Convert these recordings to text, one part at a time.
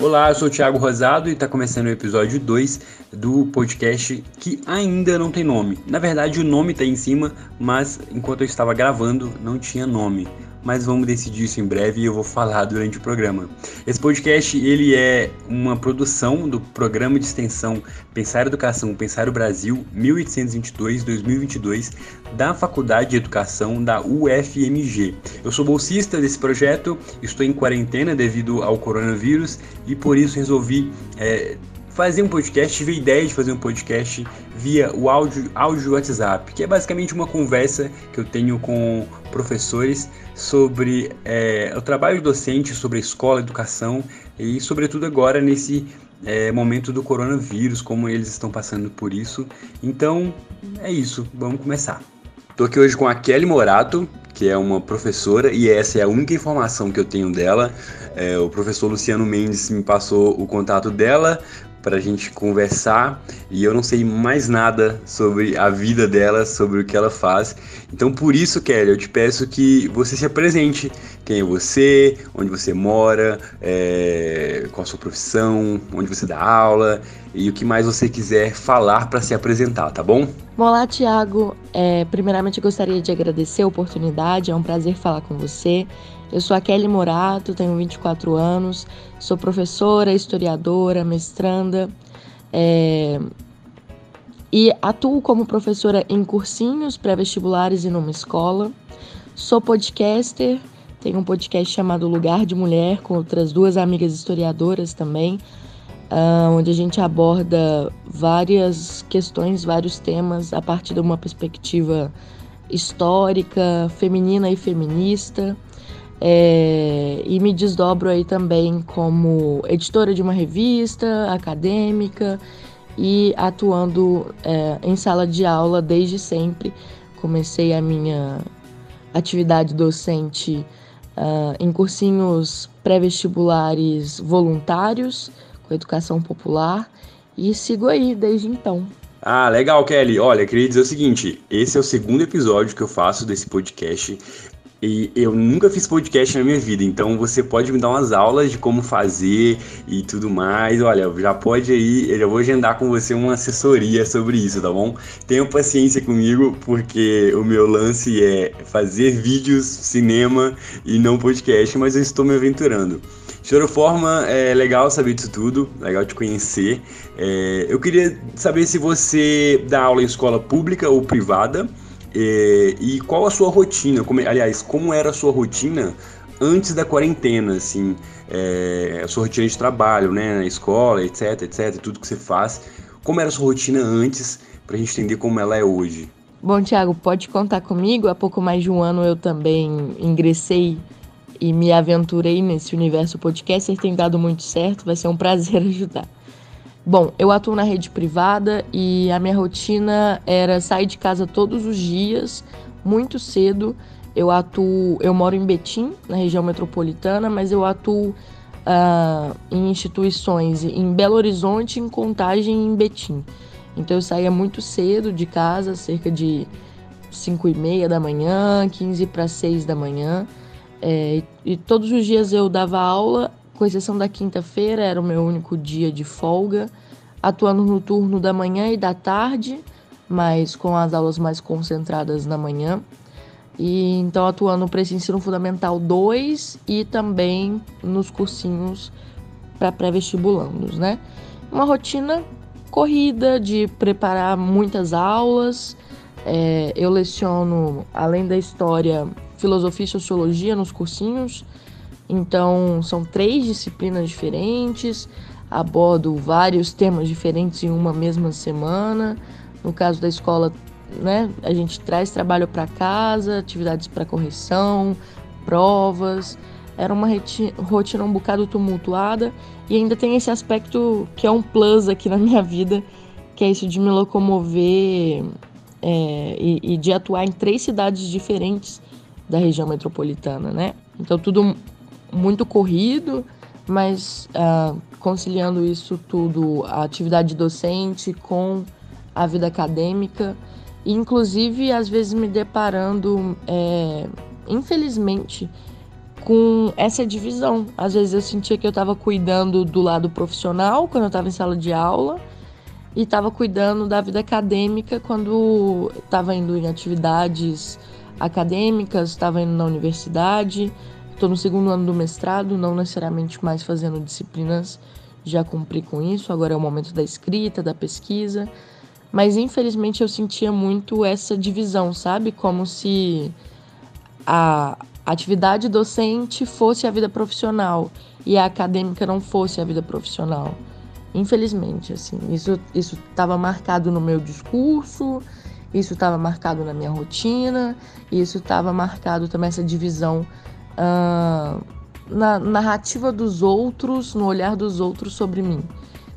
Olá, eu sou o Thiago Rosado e está começando o episódio 2 do podcast que ainda não tem nome. Na verdade, o nome está em cima, mas enquanto eu estava gravando, não tinha nome. Mas vamos decidir isso em breve e eu vou falar durante o programa. Esse podcast ele é uma produção do programa de extensão Pensar Educação, Pensar o Brasil 1822-2022 da Faculdade de Educação da UFMG. Eu sou bolsista desse projeto, estou em quarentena devido ao coronavírus e por isso resolvi é, fazer um podcast, tive a ideia de fazer um podcast via o áudio, áudio WhatsApp, que é basicamente uma conversa que eu tenho com professores sobre é, o trabalho docente, sobre a escola, educação e, sobretudo, agora nesse é, momento do coronavírus, como eles estão passando por isso. Então, é isso, vamos começar. Estou aqui hoje com a Kelly Morato, que é uma professora, e essa é a única informação que eu tenho dela. É, o professor Luciano Mendes me passou o contato dela para a gente conversar e eu não sei mais nada sobre a vida dela, sobre o que ela faz. Então, por isso, Kelly, eu te peço que você se apresente. Quem é você, onde você mora, é, qual a sua profissão, onde você dá aula e o que mais você quiser falar para se apresentar, tá bom? Olá, Tiago. É, primeiramente, eu gostaria de agradecer a oportunidade, é um prazer falar com você. Eu sou a Kelly Morato, tenho 24 anos, sou professora, historiadora, mestranda é, e atuo como professora em cursinhos pré-vestibulares e numa escola. Sou podcaster, tenho um podcast chamado Lugar de Mulher com outras duas amigas historiadoras também uh, onde a gente aborda várias questões, vários temas a partir de uma perspectiva histórica, feminina e feminista. É, e me desdobro aí também como editora de uma revista acadêmica e atuando é, em sala de aula desde sempre. Comecei a minha atividade docente uh, em cursinhos pré-vestibulares voluntários com educação popular e sigo aí desde então. Ah, legal, Kelly. Olha, queria dizer o seguinte: esse é o segundo episódio que eu faço desse podcast. E eu nunca fiz podcast na minha vida, então você pode me dar umas aulas de como fazer e tudo mais. Olha, já pode aí, eu já vou agendar com você uma assessoria sobre isso, tá bom? Tenha paciência comigo, porque o meu lance é fazer vídeos, cinema e não podcast, mas eu estou me aventurando. De toda forma, é legal saber disso tudo, legal te conhecer. É, eu queria saber se você dá aula em escola pública ou privada é, e qual a sua rotina, como, aliás, como era a sua rotina antes da quarentena, assim, é, a sua rotina de trabalho, né, na escola, etc, etc, tudo que você faz. Como era a sua rotina antes, para a gente entender como ela é hoje? Bom, Tiago, pode contar comigo. Há pouco mais de um ano eu também ingressei e me aventurei nesse universo podcaster, tem dado muito certo, vai ser um prazer ajudar. Bom, eu atuo na rede privada e a minha rotina era sair de casa todos os dias, muito cedo. Eu atuo, eu moro em Betim, na região metropolitana, mas eu atuo uh, em instituições em Belo Horizonte, em Contagem e em Betim. Então eu saía muito cedo de casa, cerca de 5 e meia da manhã, 15 para 6 da manhã. É, e todos os dias eu dava aula, com exceção da quinta-feira, era o meu único dia de folga, atuando no turno da manhã e da tarde, mas com as aulas mais concentradas na manhã. E então atuando para esse ensino fundamental 2 e também nos cursinhos para pré-vestibulandos, né? Uma rotina corrida de preparar muitas aulas. É, eu leciono, além da história, filosofia e sociologia nos cursinhos. Então, são três disciplinas diferentes, abordo vários temas diferentes em uma mesma semana. No caso da escola, né, a gente traz trabalho para casa, atividades para correção, provas. Era uma rotina um bocado tumultuada e ainda tem esse aspecto que é um plus aqui na minha vida, que é isso de me locomover é, e, e de atuar em três cidades diferentes da região metropolitana, né? Então tudo muito corrido, mas uh, conciliando isso tudo, a atividade docente com a vida acadêmica, e inclusive às vezes me deparando, é, infelizmente, com essa divisão. Às vezes eu sentia que eu estava cuidando do lado profissional quando eu estava em sala de aula e estava cuidando da vida acadêmica quando estava indo em atividades acadêmicas, estava indo na universidade. Estou no segundo ano do mestrado, não necessariamente mais fazendo disciplinas, já cumpri com isso. Agora é o momento da escrita, da pesquisa. Mas infelizmente eu sentia muito essa divisão, sabe? Como se a, atividade docente fosse a vida profissional e a acadêmica não fosse a vida profissional. Infelizmente, assim, isso isso estava marcado no meu discurso, isso estava marcado na minha rotina, isso estava marcado também essa divisão uh, na narrativa dos outros, no olhar dos outros sobre mim.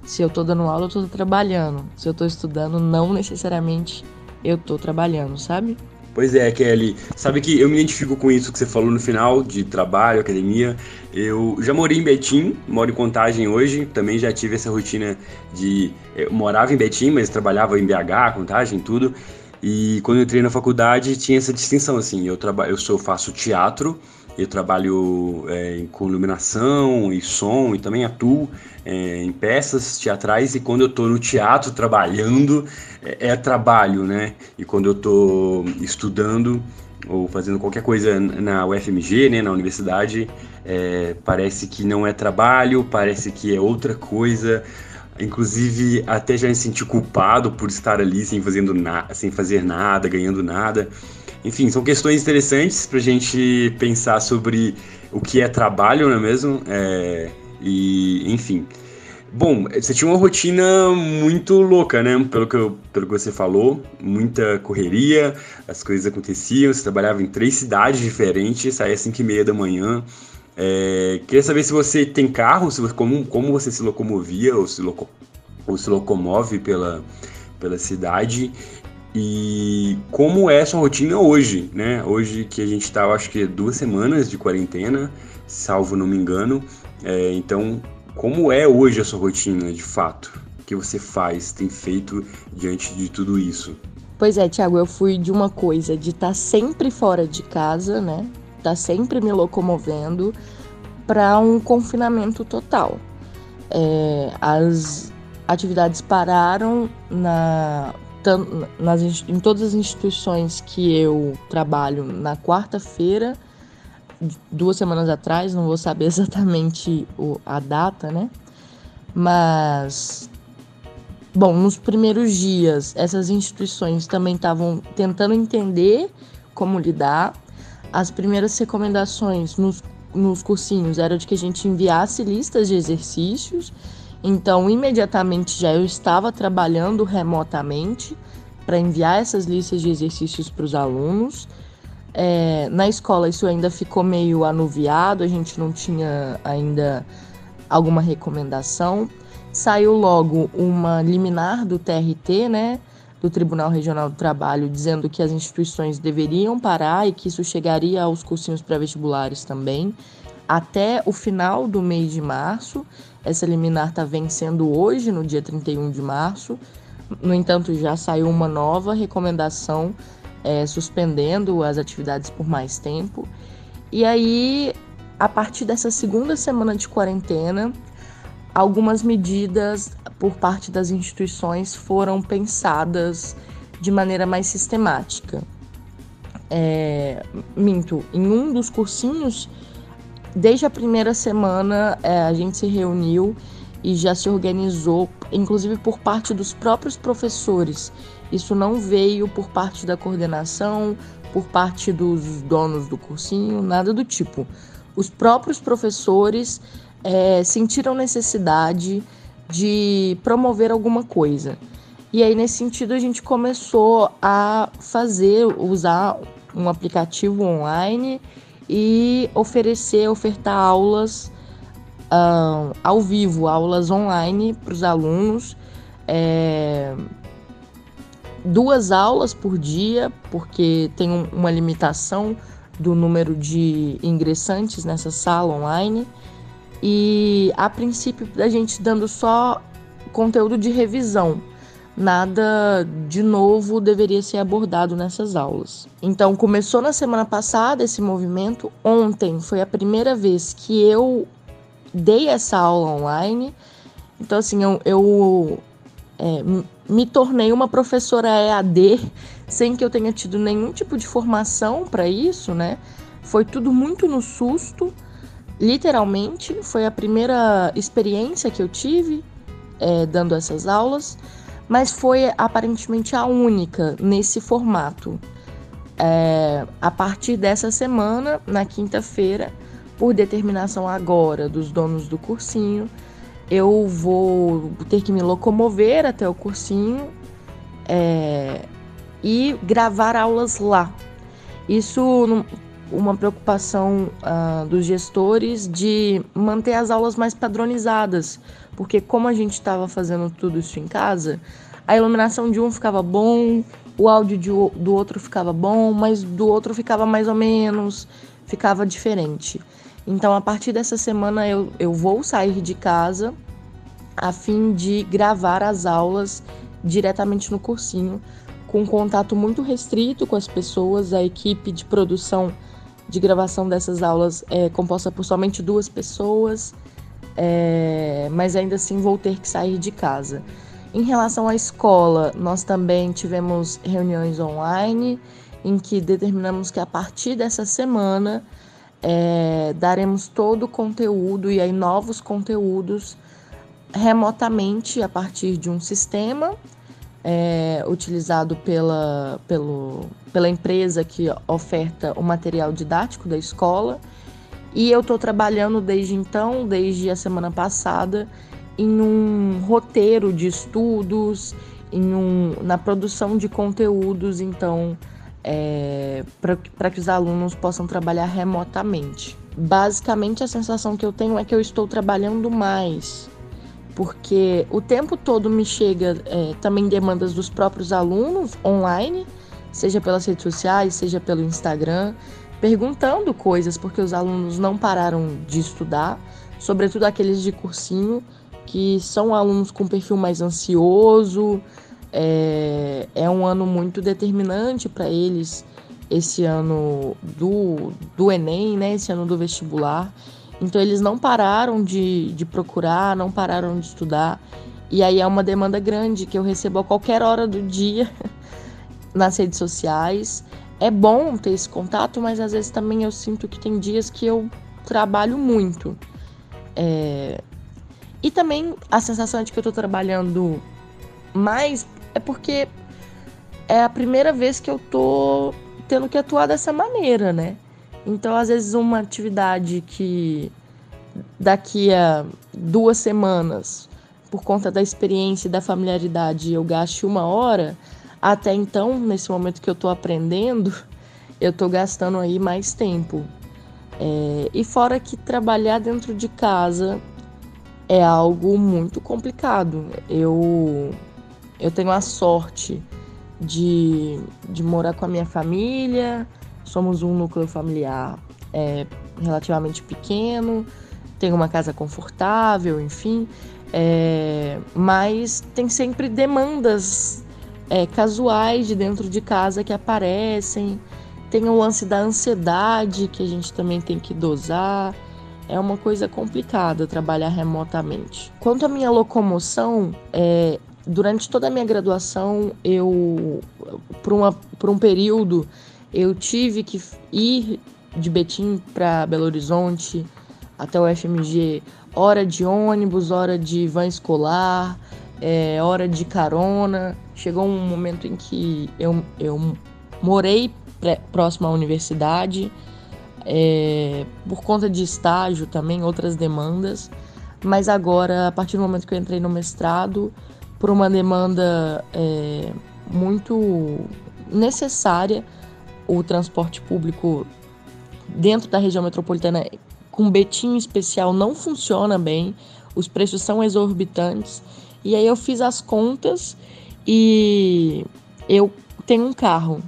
Se eu estou dando aula, eu estou trabalhando. Se eu estou estudando, não necessariamente eu estou trabalhando, sabe? Pois é, Kelly. Sabe que eu me identifico com isso que você falou no final de trabalho, academia. Eu já morei em Betim, moro em Contagem hoje. Também já tive essa rotina de. Eu morava em Betim, mas trabalhava em BH, Contagem, tudo. E quando eu entrei na faculdade tinha essa distinção assim. Eu trabalho, eu sou faço teatro eu trabalho é, com iluminação e som e também atuo é, em peças teatrais e quando eu estou no teatro trabalhando é, é, trabalho, né? E quando eu estou estudando ou fazendo qualquer coisa na UFMG, né, na universidade, é, parece que não é trabalho, parece que é outra coisa. Inclusive, até já me senti culpado por estar ali sem, fazendo na sem fazer nada, ganhando nada. Enfim, são questões interessantes para a gente pensar sobre o que é trabalho, não é mesmo? É, e, enfim. Bom, você tinha uma rotina muito louca, né? Pelo que, eu, pelo que você falou, muita correria, as coisas aconteciam, você trabalhava em três cidades diferentes, saía às 5 e meia da manhã. É, queria saber se você tem carro, se, como, como você se locomovia ou se, loco, ou se locomove pela, pela cidade e como é sua rotina hoje, né? Hoje que a gente está, acho que duas semanas de quarentena, salvo não me engano. É, então, como é hoje a sua rotina, de fato? O que você faz, tem feito diante de tudo isso? Pois é, Thiago, eu fui de uma coisa de estar tá sempre fora de casa, né? Tá sempre me locomovendo para um confinamento total. É, as atividades pararam na nas, em todas as instituições que eu trabalho na quarta-feira, duas semanas atrás, não vou saber exatamente o, a data, né? Mas, bom, nos primeiros dias, essas instituições também estavam tentando entender como lidar. As primeiras recomendações nos, nos cursinhos eram de que a gente enviasse listas de exercícios então, imediatamente já eu estava trabalhando remotamente para enviar essas listas de exercícios para os alunos. É, na escola isso ainda ficou meio anuviado, a gente não tinha ainda alguma recomendação. Saiu logo uma liminar do TRT, né, do Tribunal Regional do Trabalho, dizendo que as instituições deveriam parar e que isso chegaria aos cursinhos pré-vestibulares também até o final do mês de março. Essa liminar está vencendo hoje, no dia 31 de março. No entanto, já saiu uma nova recomendação é, suspendendo as atividades por mais tempo. E aí, a partir dessa segunda semana de quarentena, algumas medidas por parte das instituições foram pensadas de maneira mais sistemática. É, minto, em um dos cursinhos Desde a primeira semana, é, a gente se reuniu e já se organizou, inclusive por parte dos próprios professores. Isso não veio por parte da coordenação, por parte dos donos do cursinho, nada do tipo. Os próprios professores é, sentiram necessidade de promover alguma coisa. E aí, nesse sentido, a gente começou a fazer, usar um aplicativo online e oferecer, ofertar aulas ao vivo, aulas online para os alunos. É, duas aulas por dia, porque tem um, uma limitação do número de ingressantes nessa sala online. E a princípio a gente dando só conteúdo de revisão. Nada de novo deveria ser abordado nessas aulas. Então, começou na semana passada esse movimento. Ontem foi a primeira vez que eu dei essa aula online. Então, assim, eu, eu é, me tornei uma professora EAD sem que eu tenha tido nenhum tipo de formação para isso, né? Foi tudo muito no susto, literalmente. Foi a primeira experiência que eu tive é, dando essas aulas mas foi aparentemente a única nesse formato. É, a partir dessa semana, na quinta-feira, por determinação agora dos donos do cursinho, eu vou ter que me locomover até o cursinho é, e gravar aulas lá. Isso uma preocupação uh, dos gestores de manter as aulas mais padronizadas, porque como a gente estava fazendo tudo isso em casa, a iluminação de um ficava bom, o áudio de, do outro ficava bom, mas do outro ficava mais ou menos, ficava diferente. Então, a partir dessa semana, eu, eu vou sair de casa a fim de gravar as aulas diretamente no cursinho, com contato muito restrito com as pessoas. A equipe de produção de gravação dessas aulas é composta por somente duas pessoas, é, mas ainda assim vou ter que sair de casa. Em relação à escola, nós também tivemos reuniões online em que determinamos que a partir dessa semana é, daremos todo o conteúdo e aí novos conteúdos remotamente a partir de um sistema é, utilizado pela, pelo, pela empresa que oferta o material didático da escola. E eu estou trabalhando desde então, desde a semana passada, em um roteiro de estudos, em um, na produção de conteúdos, então, é, para que os alunos possam trabalhar remotamente. Basicamente, a sensação que eu tenho é que eu estou trabalhando mais, porque o tempo todo me chega é, também demandas dos próprios alunos online, seja pelas redes sociais, seja pelo Instagram, perguntando coisas, porque os alunos não pararam de estudar, sobretudo aqueles de cursinho, que são alunos com perfil mais ansioso. É, é um ano muito determinante para eles, esse ano do, do Enem, né? Esse ano do vestibular. Então eles não pararam de, de procurar, não pararam de estudar. E aí é uma demanda grande que eu recebo a qualquer hora do dia nas redes sociais. É bom ter esse contato, mas às vezes também eu sinto que tem dias que eu trabalho muito. É, e também a sensação de que eu tô trabalhando mais é porque é a primeira vez que eu tô tendo que atuar dessa maneira, né? Então, às vezes, uma atividade que daqui a duas semanas, por conta da experiência e da familiaridade, eu gaste uma hora, até então, nesse momento que eu tô aprendendo, eu tô gastando aí mais tempo. É, e fora que trabalhar dentro de casa é algo muito complicado. Eu, eu tenho a sorte de, de morar com a minha família, somos um núcleo familiar é, relativamente pequeno, tenho uma casa confortável, enfim, é, mas tem sempre demandas é, casuais de dentro de casa que aparecem. Tem o lance da ansiedade que a gente também tem que dosar é uma coisa complicada trabalhar remotamente. Quanto à minha locomoção, é, durante toda a minha graduação, eu, por, uma, por um período, eu tive que ir de Betim para Belo Horizonte até o FMG, hora de ônibus, hora de van escolar, é, hora de carona. Chegou um momento em que eu, eu morei próximo à universidade é, por conta de estágio também, outras demandas. Mas agora, a partir do momento que eu entrei no mestrado, por uma demanda é, muito necessária, o transporte público dentro da região metropolitana, com Betim especial, não funciona bem, os preços são exorbitantes. E aí eu fiz as contas e eu tenho um carro.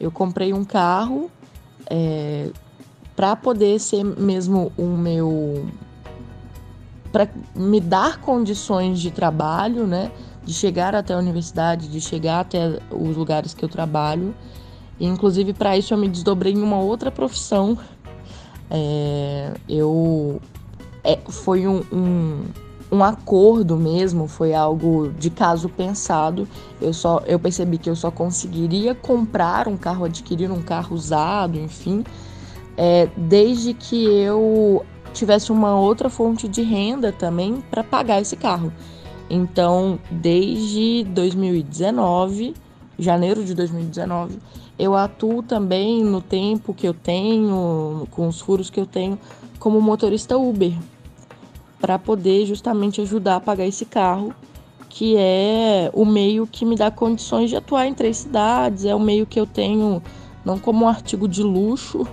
Eu comprei um carro é, para poder ser mesmo o meu para me dar condições de trabalho, né? de chegar até a universidade, de chegar até os lugares que eu trabalho. E, inclusive, para isso, eu me desdobrei em uma outra profissão. É, eu é, foi um, um, um, acordo mesmo, foi algo de caso pensado. Eu só eu percebi que eu só conseguiria comprar um carro, adquirir um carro usado, enfim, é, desde que eu tivesse uma outra fonte de renda também para pagar esse carro. Então, desde 2019, janeiro de 2019, eu atuo também no tempo que eu tenho, com os furos que eu tenho, como motorista Uber, para poder justamente ajudar a pagar esse carro, que é o meio que me dá condições de atuar em três cidades, é o meio que eu tenho não como um artigo de luxo,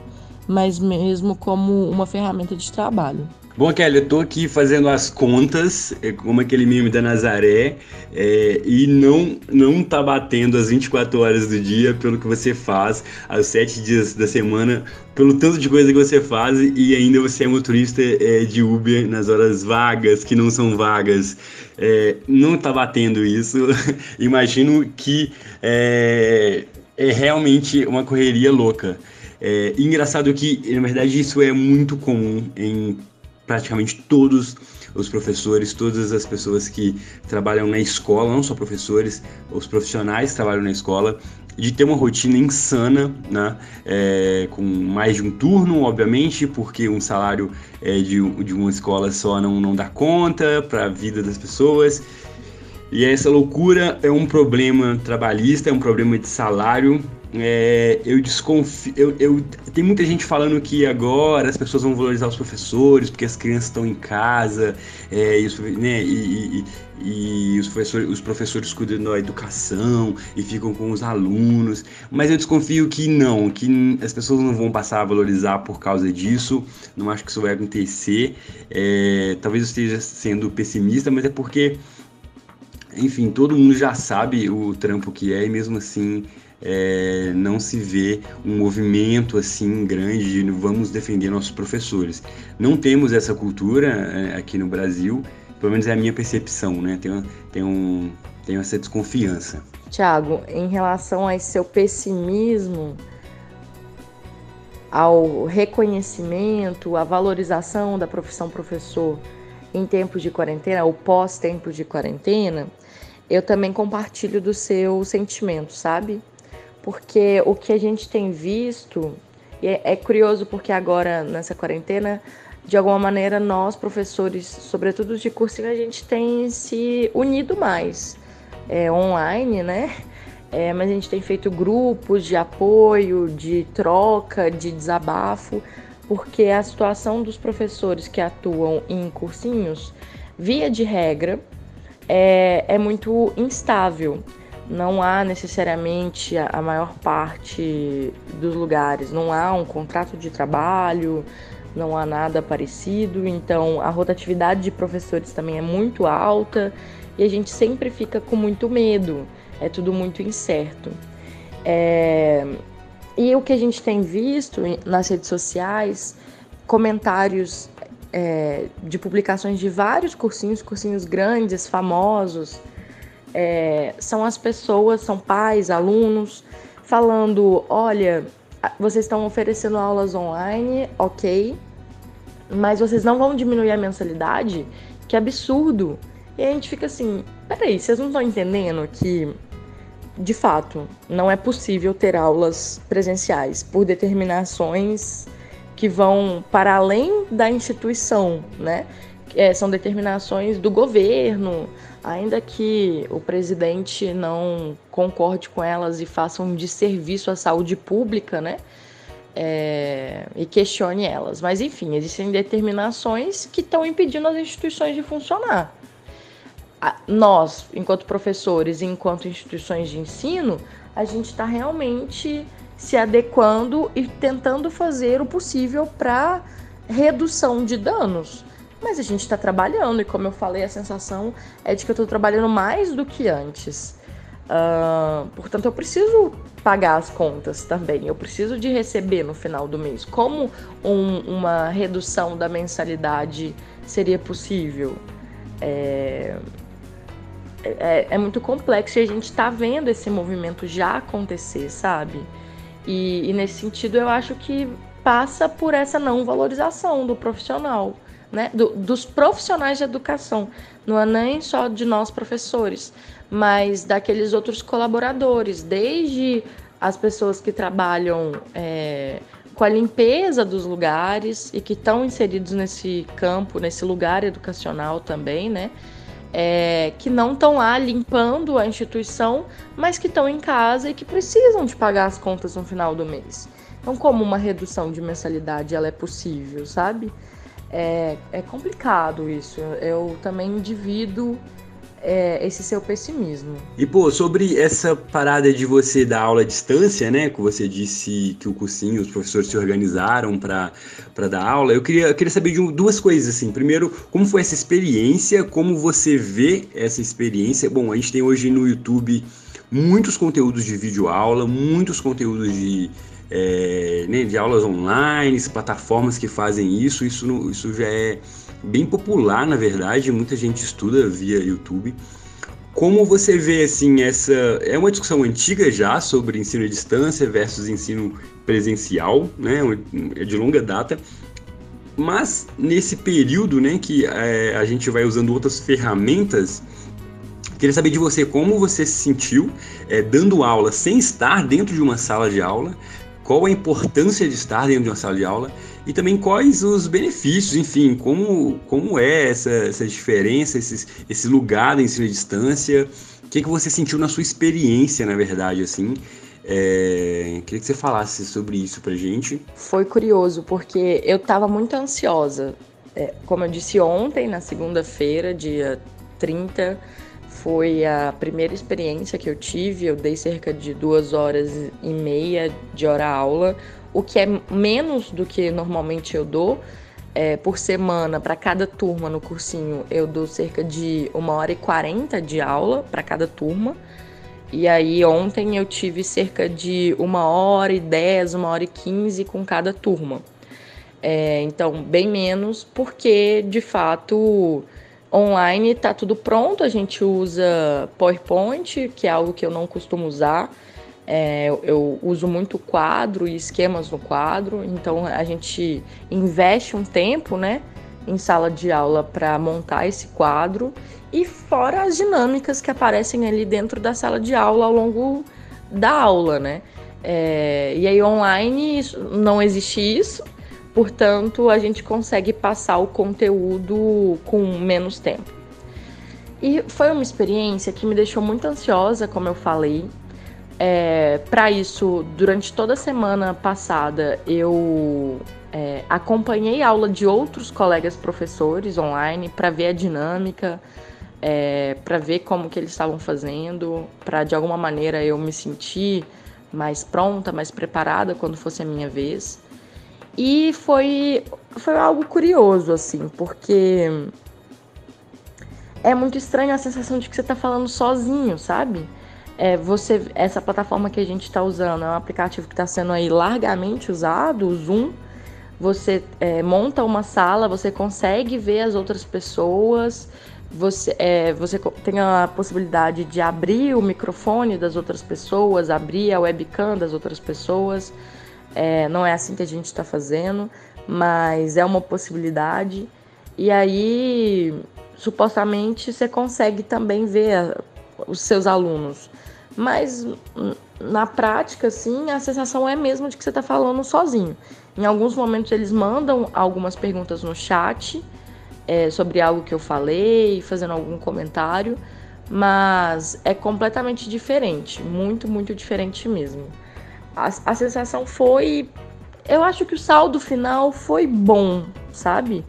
mas mesmo como uma ferramenta de trabalho. Bom, Kelly, eu tô aqui fazendo as contas, é, como aquele meme da Nazaré, é, e não, não tá batendo as 24 horas do dia pelo que você faz, aos 7 dias da semana, pelo tanto de coisa que você faz, e ainda você é motorista é, de Uber nas horas vagas, que não são vagas. É, não tá batendo isso. Imagino que é, é realmente uma correria louca. É, engraçado que, na verdade, isso é muito comum em praticamente todos os professores, todas as pessoas que trabalham na escola, não só professores, os profissionais que trabalham na escola, de ter uma rotina insana, né? É, com mais de um turno, obviamente, porque um salário é, de, de uma escola só não, não dá conta para a vida das pessoas. E essa loucura é um problema trabalhista, é um problema de salário é, eu desconfio. Eu, eu, tem muita gente falando que agora as pessoas vão valorizar os professores porque as crianças estão em casa é, e, os, né, e, e, e os, professores, os professores cuidam da educação e ficam com os alunos. Mas eu desconfio que não, que as pessoas não vão passar a valorizar por causa disso. Não acho que isso vai acontecer. É, talvez eu esteja sendo pessimista, mas é porque, enfim, todo mundo já sabe o trampo que é e mesmo assim é, não se vê um movimento assim grande de vamos defender nossos professores. Não temos essa cultura é, aqui no Brasil, pelo menos é a minha percepção, né? Tenho, tenho, tenho essa desconfiança. Tiago, em relação a seu pessimismo, ao reconhecimento, à valorização da profissão professor em tempos de quarentena, ou pós-tempos de quarentena, eu também compartilho do seu sentimento, sabe? Porque o que a gente tem visto, e é, é curioso porque agora nessa quarentena, de alguma maneira nós professores, sobretudo de cursinho, a gente tem se unido mais é, online, né? É, mas a gente tem feito grupos de apoio, de troca, de desabafo, porque a situação dos professores que atuam em cursinhos, via de regra, é, é muito instável não há necessariamente a maior parte dos lugares, não há um contrato de trabalho, não há nada parecido, então a rotatividade de professores também é muito alta e a gente sempre fica com muito medo, é tudo muito incerto. É... E o que a gente tem visto nas redes sociais, comentários é, de publicações de vários cursinhos, cursinhos grandes, famosos, é, são as pessoas, são pais, alunos, falando: olha, vocês estão oferecendo aulas online, ok, mas vocês não vão diminuir a mensalidade? Que absurdo! E a gente fica assim: peraí, vocês não estão entendendo que, de fato, não é possível ter aulas presenciais por determinações que vão para além da instituição, né? É, são determinações do governo, ainda que o presidente não concorde com elas e faça um desserviço à saúde pública, né? É, e questione elas. Mas, enfim, existem determinações que estão impedindo as instituições de funcionar. Nós, enquanto professores e enquanto instituições de ensino, a gente está realmente se adequando e tentando fazer o possível para redução de danos. Mas a gente está trabalhando e, como eu falei, a sensação é de que eu estou trabalhando mais do que antes. Uh, portanto, eu preciso pagar as contas também. Eu preciso de receber no final do mês. Como um, uma redução da mensalidade seria possível? É... é, é muito complexo e a gente está vendo esse movimento já acontecer, sabe? E, e, nesse sentido eu acho que passa por essa não valorização do profissional, né? Do, dos profissionais de educação. Não é nem só de nós professores, mas daqueles outros colaboradores, desde as pessoas que trabalham é, com a limpeza dos lugares e que estão inseridos nesse campo, nesse lugar educacional também, né? é, que não estão lá limpando a instituição, mas que estão em casa e que precisam de pagar as contas no final do mês. Então, como uma redução de mensalidade ela é possível, sabe? É, é complicado isso. Eu também divido é, esse seu pessimismo. E pô, sobre essa parada de você dar aula à distância, né? Que você disse que o cursinho, os professores se organizaram para dar aula. Eu queria, eu queria saber de duas coisas assim. Primeiro, como foi essa experiência? Como você vê essa experiência? Bom, a gente tem hoje no YouTube muitos conteúdos de vídeo aula, muitos conteúdos de é, né, de aulas online, plataformas que fazem isso. Isso, isso já é bem popular, na verdade, muita gente estuda via YouTube. Como você vê assim essa é uma discussão antiga já sobre ensino à distância versus ensino presencial, né? É de longa data. Mas nesse período, né, que é, a gente vai usando outras ferramentas, queria saber de você como você se sentiu é, dando aula sem estar dentro de uma sala de aula, qual a importância de estar dentro de uma sala de aula e também quais os benefícios, enfim, como, como é essa, essa diferença, esses, esse lugar da ensino à distância, o que, que você sentiu na sua experiência, na verdade, assim, é, queria que você falasse sobre isso pra gente. Foi curioso, porque eu estava muito ansiosa. É, como eu disse ontem, na segunda-feira, dia 30, foi a primeira experiência que eu tive. Eu dei cerca de duas horas e meia de hora-aula, o que é menos do que normalmente eu dou. É, por semana, para cada turma no cursinho, eu dou cerca de uma hora e quarenta de aula para cada turma. E aí ontem eu tive cerca de uma hora e dez, uma hora e quinze com cada turma. É, então, bem menos, porque de fato online está tudo pronto. A gente usa PowerPoint, que é algo que eu não costumo usar. É, eu uso muito quadro e esquemas no quadro, então a gente investe um tempo, né, em sala de aula para montar esse quadro e fora as dinâmicas que aparecem ali dentro da sala de aula ao longo da aula, né? É, e aí online não existe isso, portanto a gente consegue passar o conteúdo com menos tempo. E foi uma experiência que me deixou muito ansiosa, como eu falei, é, para isso, durante toda a semana passada, eu é, acompanhei aula de outros colegas professores online para ver a dinâmica, é, para ver como que eles estavam fazendo, para de alguma maneira eu me sentir mais pronta, mais preparada quando fosse a minha vez. E foi, foi algo curioso, assim, porque é muito estranho a sensação de que você está falando sozinho, sabe? é, você essa plataforma que a gente está usando é um aplicativo que está sendo aí largamente usado, o Zoom. Você é, monta uma sala, você consegue ver as outras pessoas, você, é, você tem a possibilidade de abrir o microfone das outras pessoas, abrir a webcam das outras pessoas. É, não é assim que a gente está fazendo, mas é uma possibilidade. E aí, supostamente, você consegue também ver os seus alunos. Mas na prática, assim, a sensação é mesmo de que você está falando sozinho. Em alguns momentos eles mandam algumas perguntas no chat é, sobre algo que eu falei, fazendo algum comentário, mas é completamente diferente, muito, muito diferente mesmo. A, a sensação foi. Eu acho que o saldo final foi bom, sabe?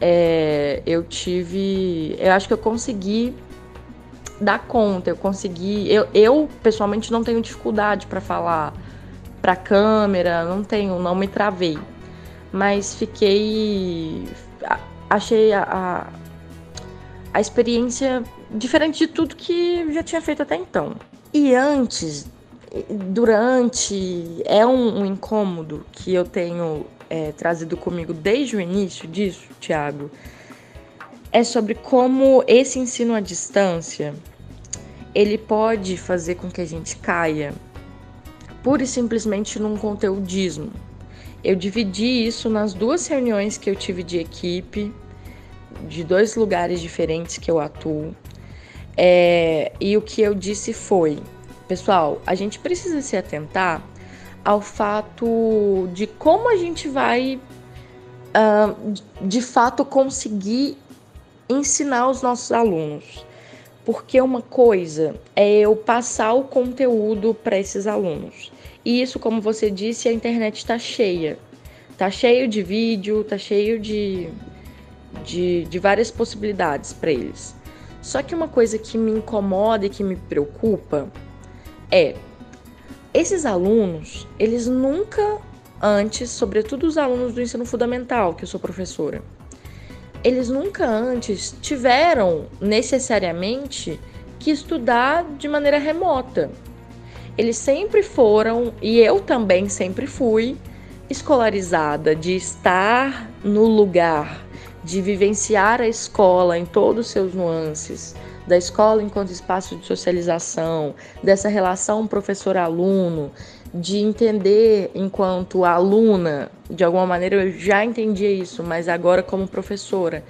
É, eu tive. Eu acho que eu consegui dar conta, eu consegui. Eu, eu pessoalmente não tenho dificuldade para falar para câmera, não tenho, não me travei. Mas fiquei. Achei a, a, a experiência diferente de tudo que já tinha feito até então. E antes, durante, é um, um incômodo que eu tenho é, trazido comigo desde o início disso, Thiago. É sobre como esse ensino à distância ele pode fazer com que a gente caia pura e simplesmente num conteudismo. Eu dividi isso nas duas reuniões que eu tive de equipe, de dois lugares diferentes que eu atuo. É, e o que eu disse foi: pessoal, a gente precisa se atentar ao fato de como a gente vai, uh, de fato, conseguir ensinar os nossos alunos. Porque uma coisa é eu passar o conteúdo para esses alunos. E isso, como você disse, a internet está cheia. Está cheio de vídeo, está cheio de, de, de várias possibilidades para eles. Só que uma coisa que me incomoda e que me preocupa é esses alunos, eles nunca antes, sobretudo os alunos do ensino fundamental, que eu sou professora, eles nunca antes tiveram necessariamente que estudar de maneira remota. Eles sempre foram, e eu também sempre fui, escolarizada de estar no lugar, de vivenciar a escola em todos os seus nuances, da escola enquanto espaço de socialização, dessa relação professor-aluno, de entender enquanto aluna, de alguma maneira eu já entendia isso, mas agora como professora,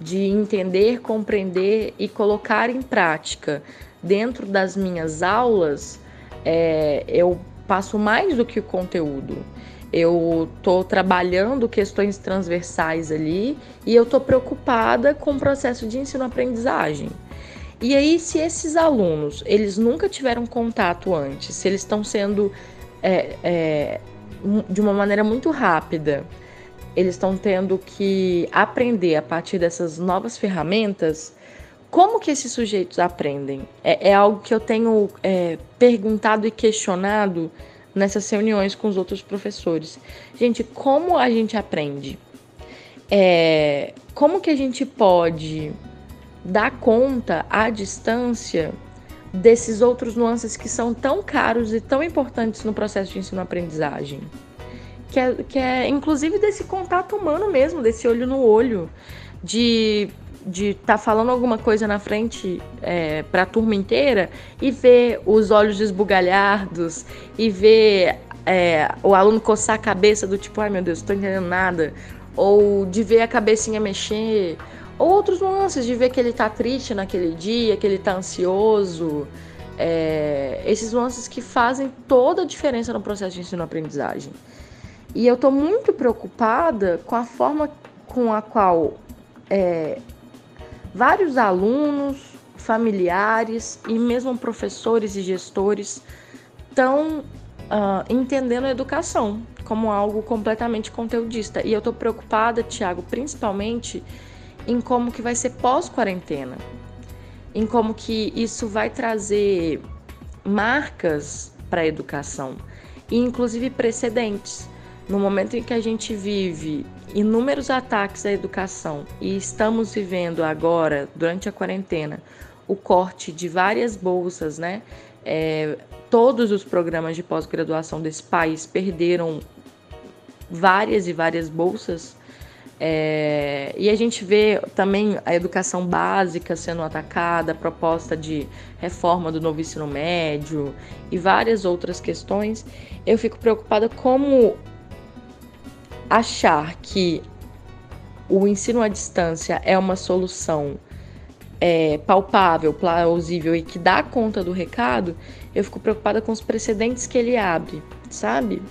de entender, compreender e colocar em prática dentro das minhas aulas, é, eu passo mais do que o conteúdo. Eu estou trabalhando questões transversais ali e eu estou preocupada com o processo de ensino-aprendizagem. E aí, se esses alunos eles nunca tiveram contato antes, se eles estão sendo é, é, de uma maneira muito rápida, eles estão tendo que aprender a partir dessas novas ferramentas. Como que esses sujeitos aprendem? É, é algo que eu tenho é, perguntado e questionado nessas reuniões com os outros professores. Gente, como a gente aprende? É, como que a gente pode dar conta à distância desses outros nuances que são tão caros e tão importantes no processo de ensino-aprendizagem. Que é, que é, inclusive, desse contato humano mesmo, desse olho no olho, de de estar tá falando alguma coisa na frente é, para a turma inteira e ver os olhos esbugalhados e ver é, o aluno coçar a cabeça do tipo, ai meu Deus, estou entendendo nada, ou de ver a cabecinha mexer, outros nuances de ver que ele está triste naquele dia, que ele está ansioso. É, esses nuances que fazem toda a diferença no processo de ensino-aprendizagem. E eu estou muito preocupada com a forma com a qual é, vários alunos, familiares e mesmo professores e gestores estão uh, entendendo a educação como algo completamente conteudista. E eu estou preocupada, Tiago, principalmente em como que vai ser pós-quarentena, em como que isso vai trazer marcas para a educação e inclusive precedentes. No momento em que a gente vive inúmeros ataques à educação e estamos vivendo agora, durante a quarentena, o corte de várias bolsas, né? É, todos os programas de pós-graduação desse país perderam várias e várias bolsas é, e a gente vê também a educação básica sendo atacada, a proposta de reforma do novo ensino médio e várias outras questões. Eu fico preocupada como achar que o ensino à distância é uma solução é, palpável, plausível e que dá conta do recado, eu fico preocupada com os precedentes que ele abre, sabe?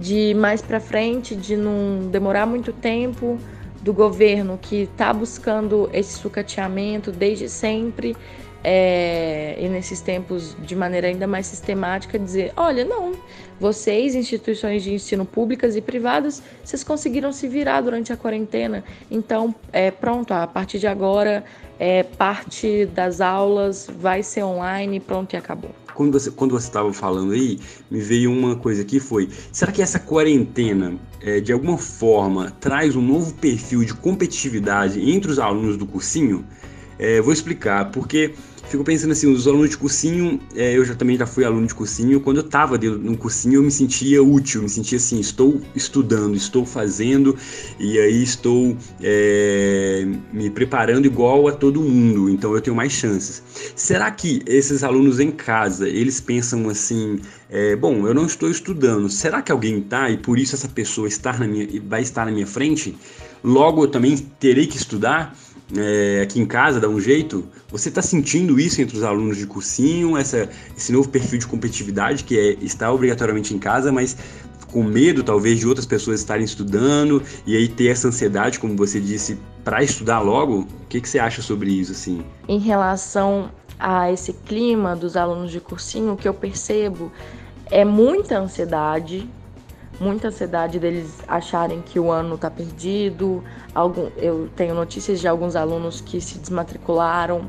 De mais para frente, de não demorar muito tempo, do governo que está buscando esse sucateamento desde sempre é, e nesses tempos de maneira ainda mais sistemática dizer, olha, não, vocês, instituições de ensino públicas e privadas, vocês conseguiram se virar durante a quarentena, então é pronto, a partir de agora é, parte das aulas vai ser online, pronto e acabou quando você quando você estava falando aí, me veio uma coisa que foi: será que essa quarentena é, de alguma forma traz um novo perfil de competitividade entre os alunos do cursinho? É, vou explicar, porque fico pensando assim, os alunos de cursinho, é, eu já também já fui aluno de cursinho, quando eu estava no cursinho eu me sentia útil, me sentia assim, estou estudando, estou fazendo e aí estou é, me preparando igual a todo mundo, então eu tenho mais chances. Será que esses alunos em casa, eles pensam assim, é, bom, eu não estou estudando, será que alguém está e por isso essa pessoa estar na minha, vai estar na minha frente? Logo eu também terei que estudar? É, aqui em casa, dá um jeito. Você está sentindo isso entre os alunos de cursinho, essa, esse novo perfil de competitividade que é estar obrigatoriamente em casa, mas com medo talvez de outras pessoas estarem estudando e aí ter essa ansiedade, como você disse, para estudar logo? O que, que você acha sobre isso, assim? Em relação a esse clima dos alunos de cursinho, o que eu percebo é muita ansiedade, muita ansiedade deles acharem que o ano está perdido. Algum, eu tenho notícias de alguns alunos que se desmatricularam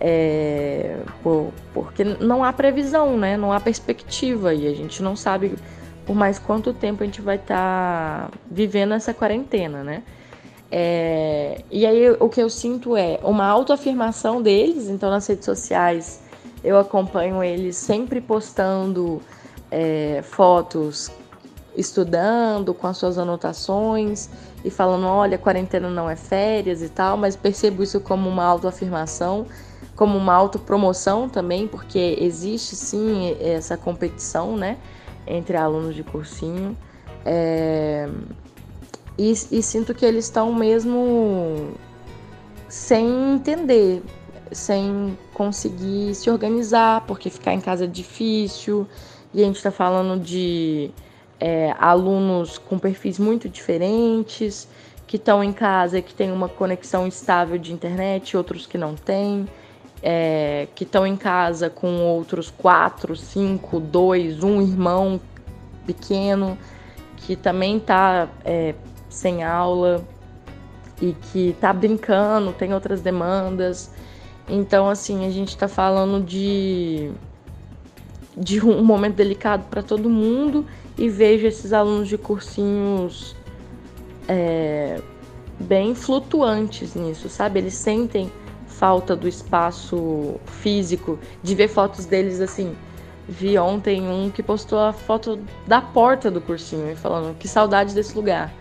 é, por, porque não há previsão, né? não há perspectiva e a gente não sabe por mais quanto tempo a gente vai estar tá vivendo essa quarentena, né? É, e aí o que eu sinto é uma autoafirmação deles, então nas redes sociais eu acompanho eles sempre postando é, fotos estudando com as suas anotações e falando, olha, quarentena não é férias e tal, mas percebo isso como uma autoafirmação, como uma autopromoção também, porque existe sim essa competição, né, entre alunos de cursinho. É... E, e sinto que eles estão mesmo sem entender, sem conseguir se organizar, porque ficar em casa é difícil, e a gente está falando de é, alunos com perfis muito diferentes, que estão em casa e que têm uma conexão estável de internet, outros que não têm, é, que estão em casa com outros quatro, cinco, dois, um irmão pequeno que também está é, sem aula e que está brincando, tem outras demandas. Então, assim, a gente está falando de, de um momento delicado para todo mundo e vejo esses alunos de cursinhos é, bem flutuantes nisso, sabe? Eles sentem falta do espaço físico, de ver fotos deles assim. Vi ontem um que postou a foto da porta do cursinho, falando que saudade desse lugar,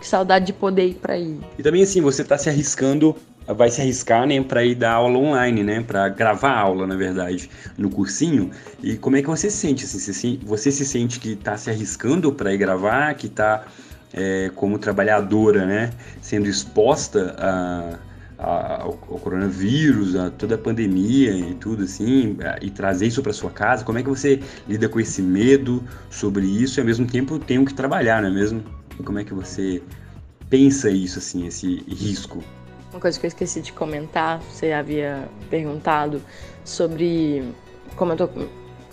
que saudade de poder ir para aí. E também assim, você está se arriscando vai se arriscar né, para ir dar aula online, né, para gravar aula, na verdade, no cursinho. E como é que você se sente? Assim, você se sente que está se arriscando para ir gravar, que está é, como trabalhadora, né, sendo exposta a, a, ao, coronavírus, a toda a pandemia e tudo assim, e trazer isso para sua casa? Como é que você lida com esse medo sobre isso e ao mesmo tempo tem que trabalhar, não é mesmo? E como é que você pensa isso assim, esse risco? Uma coisa que eu esqueci de comentar, você havia perguntado sobre como eu tô,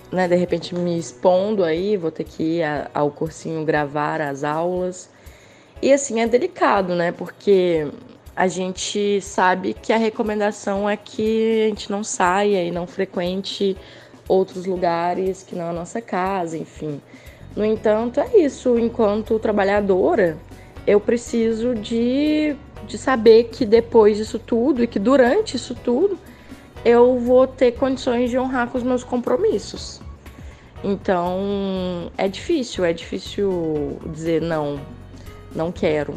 né, de repente me expondo aí, vou ter que ir ao cursinho gravar as aulas. E assim, é delicado, né? Porque a gente sabe que a recomendação é que a gente não saia e não frequente outros lugares que não a nossa casa, enfim. No entanto, é isso. Enquanto trabalhadora, eu preciso de de saber que depois disso tudo e que durante isso tudo eu vou ter condições de honrar com os meus compromissos. Então é difícil, é difícil dizer não, não quero.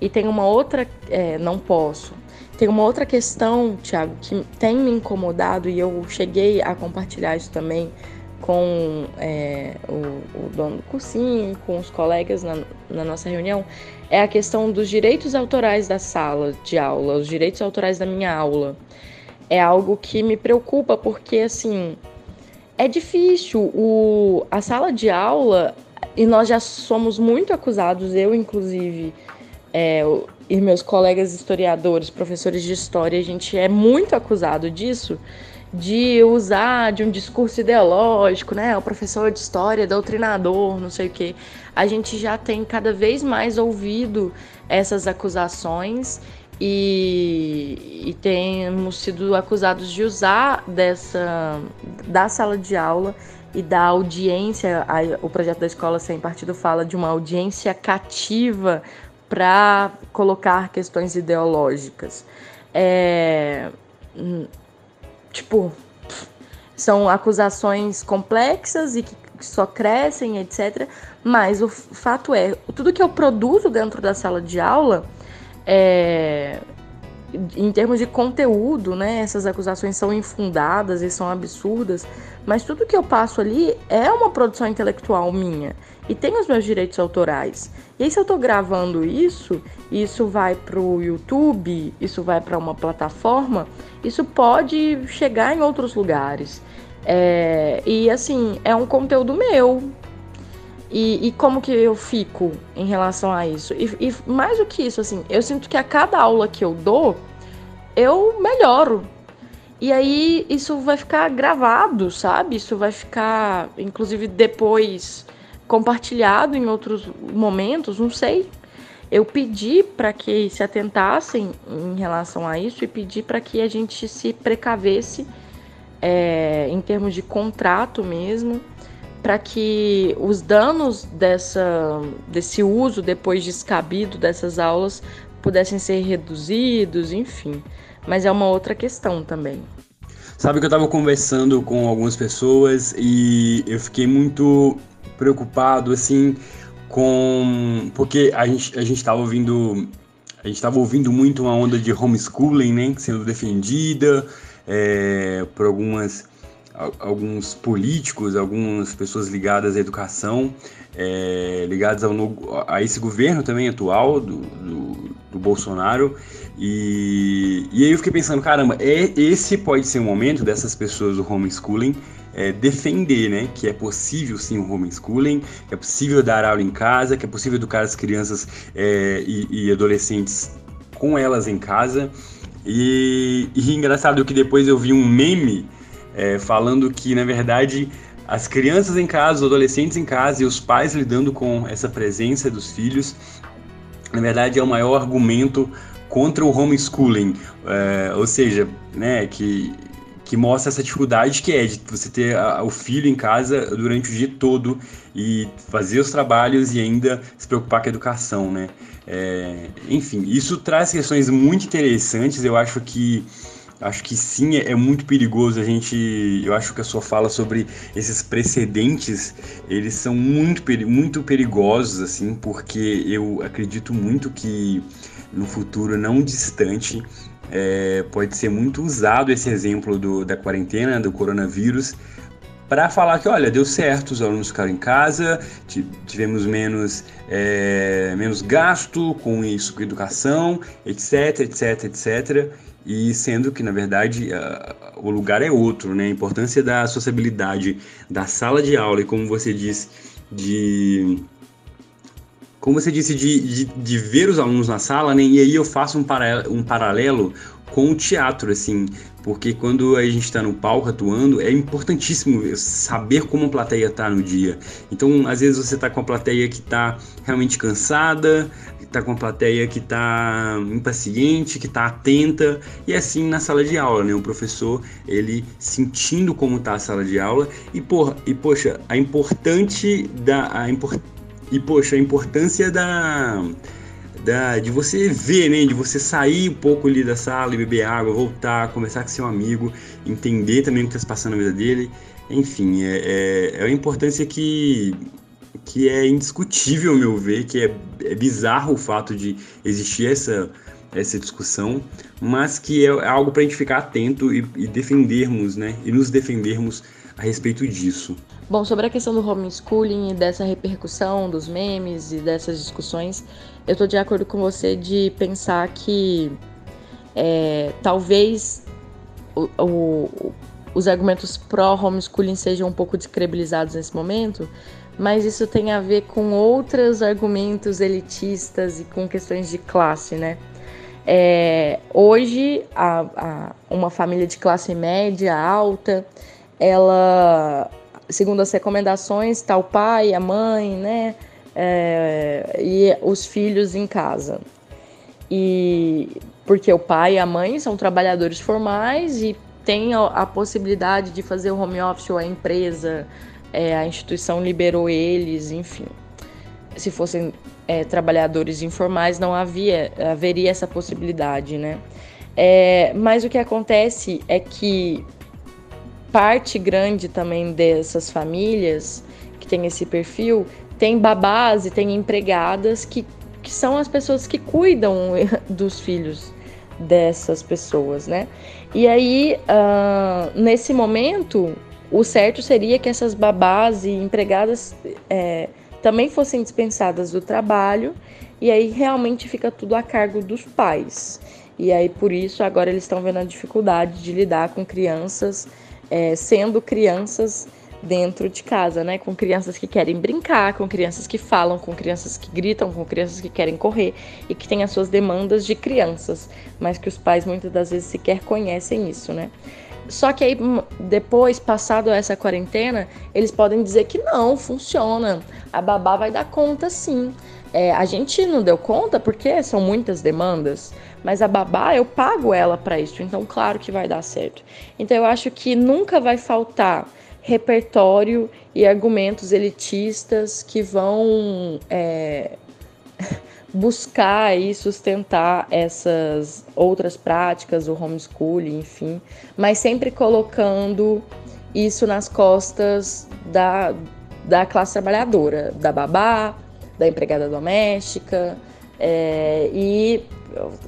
E tem uma outra, é, não posso. Tem uma outra questão, Thiago, que tem me incomodado e eu cheguei a compartilhar isso também com é, o, o, dono do cursinho, com os colegas na, na, nossa reunião, é a questão dos direitos autorais da sala de aula, os direitos autorais da minha aula. É algo que me preocupa porque, assim, é difícil. O, a sala de aula, e nós já somos muito acusados, eu inclusive, é, e meus colegas historiadores, professores de história, a gente é muito acusado disso de usar de um discurso ideológico, né? O professor de história, doutrinador, não sei o quê. A gente já tem cada vez mais ouvido essas acusações e, e temos sido acusados de usar dessa da sala de aula e da audiência. A, o projeto da escola sem partido fala de uma audiência cativa para colocar questões ideológicas. É, tipo, são acusações complexas e que só crescem, etc. Mas o fato é, tudo que eu produzo dentro da sala de aula, é, em termos de conteúdo, né, essas acusações são infundadas e são absurdas, mas tudo que eu passo ali é uma produção intelectual minha e tem os meus direitos autorais. E aí, se eu estou gravando isso, isso vai para o YouTube, isso vai para uma plataforma, isso pode chegar em outros lugares. É, e assim, é um conteúdo meu. E, e, como que eu fico em relação a isso? E, e mais do que isso, assim, eu sinto que a cada aula que eu dou, eu melhoro. E aí isso vai ficar gravado, sabe? Isso vai ficar, inclusive, depois compartilhado em outros momentos, não sei. Eu pedi para que se atentassem em relação a isso e pedi para que a gente se precavesse é, em termos de contrato mesmo, para que os danos dessa, desse uso depois descabido dessas aulas pudessem ser reduzidos, enfim. Mas é uma outra questão também. Sabe que eu estava conversando com algumas pessoas e eu fiquei muito preocupado assim com porque a gente a gente estava ouvindo a gente estava ouvindo muito uma onda de homeschooling, né, sendo defendida é, por algumas alguns políticos, algumas pessoas ligadas à educação, é, ligadas ao, a esse governo também atual do, do, do Bolsonaro. E, e aí eu fiquei pensando, caramba, é, esse pode ser o momento dessas pessoas do homeschooling é, defender, né, que é possível sim o homeschooling, que é possível dar aula em casa, que é possível educar as crianças é, e, e, adolescentes com elas em casa. E, e engraçado que depois eu vi um meme é, falando que, na verdade, as crianças em casa, os adolescentes em casa e os pais lidando com essa presença dos filhos, na verdade, é o maior argumento contra o homeschooling, é, ou seja, né, que que mostra essa dificuldade que é de você ter a, o filho em casa durante o dia todo e fazer os trabalhos e ainda se preocupar com a educação, né? É, enfim, isso traz questões muito interessantes. Eu acho que acho que sim é, é muito perigoso a gente. Eu acho que a sua fala sobre esses precedentes eles são muito muito perigosos assim, porque eu acredito muito que no futuro não distante é, pode ser muito usado esse exemplo do, da quarentena, do coronavírus, para falar que, olha, deu certo, os alunos ficaram em casa, tivemos menos, é, menos gasto com isso, com educação, etc, etc, etc. E sendo que, na verdade, o lugar é outro, né? A importância da sociabilidade da sala de aula e, como você disse, de como você disse, de, de, de, ver os alunos na sala, né? E aí eu faço um, para, um paralelo com o teatro, assim, porque quando a gente está no palco atuando, é importantíssimo saber como a plateia está no dia. Então, às vezes você está com a plateia que está realmente cansada, está com a plateia que está impaciente, que está atenta, e assim na sala de aula, né? O professor, ele sentindo como está a sala de aula, e, por, e poxa, a importante da... A importante e, poxa, a importância da, da, de você ver, né? De você sair um pouco ali da sala e beber água, voltar, conversar com seu amigo, entender também o que está se passando na vida dele. Enfim, é, é, é uma importância que, que é indiscutível, ao meu ver, que é, é bizarro o fato de existir essa, essa discussão, mas que é algo para a gente ficar atento e, e defendermos, né? E nos defendermos a respeito disso. Bom, sobre a questão do homeschooling e dessa repercussão dos memes e dessas discussões, eu estou de acordo com você de pensar que é, talvez o, o, os argumentos pró-homeschooling sejam um pouco descredibilizados nesse momento, mas isso tem a ver com outros argumentos elitistas e com questões de classe, né? É, hoje, a, a, uma família de classe média alta, ela segundo as recomendações, está o pai, a mãe, né? É, e os filhos em casa. E porque o pai e a mãe são trabalhadores formais e tem a, possibilidade de fazer o home office ou a empresa, é, a instituição liberou eles, enfim. Se fossem é, trabalhadores informais, não havia, haveria essa possibilidade, né? É, mas o que acontece é que parte grande também dessas famílias que tem esse perfil tem babás e tem empregadas que, que são as pessoas que cuidam dos filhos dessas pessoas, né? E aí, uh, nesse momento, o certo seria que essas babás e empregadas é, também fossem dispensadas do trabalho, e aí realmente fica tudo a cargo dos pais. E aí, por isso, agora eles estão vendo a dificuldade de lidar com crianças, é, sendo crianças dentro de casa, né? Com crianças que querem brincar, com crianças que falam, com crianças que gritam, com crianças que querem correr e que têm as suas demandas de crianças, mas que os pais muitas das vezes sequer conhecem isso, né? Só que aí, depois, passado essa quarentena, eles podem dizer que não, funciona. A babá vai dar conta sim. É, a gente não deu conta porque são muitas demandas, mas a babá eu pago ela para isso, então claro que vai dar certo. Então eu acho que nunca vai faltar repertório e argumentos elitistas que vão é, buscar e sustentar essas outras práticas, o homeschooling, enfim, mas sempre colocando isso nas costas da, da classe trabalhadora, da babá, da empregada doméstica é, e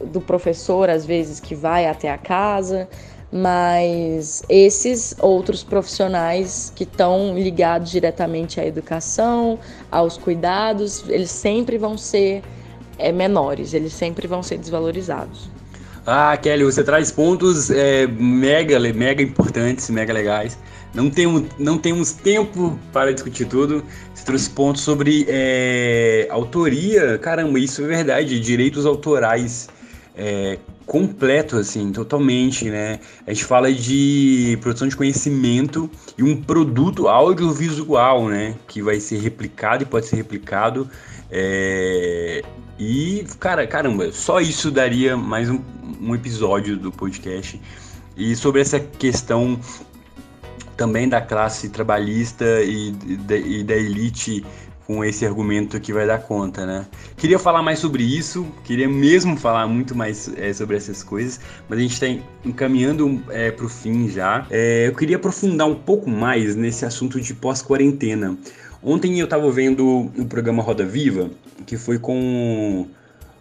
do professor, às vezes, que vai até a casa mas esses outros profissionais que estão ligados diretamente à educação, aos cuidados, eles sempre vão ser é, menores, eles sempre vão ser desvalorizados. Ah, Kelly, você traz pontos é, mega, mega importantes, mega legais. Não temos, não temos tempo para discutir tudo. Você trouxe pontos sobre é, autoria. Caramba, isso é verdade. Direitos autorais. É, completo, assim, totalmente, né? A gente fala de produção de conhecimento e um produto audiovisual, né? Que vai ser replicado e pode ser replicado. É... E, cara, caramba, só isso daria mais um, um episódio do podcast. E sobre essa questão também da classe trabalhista e, e da elite com esse argumento que vai dar conta, né? Queria falar mais sobre isso, queria mesmo falar muito mais é, sobre essas coisas, mas a gente está encaminhando é, para o fim já. É, eu queria aprofundar um pouco mais nesse assunto de pós-quarentena. Ontem eu estava vendo o programa Roda Viva, que foi com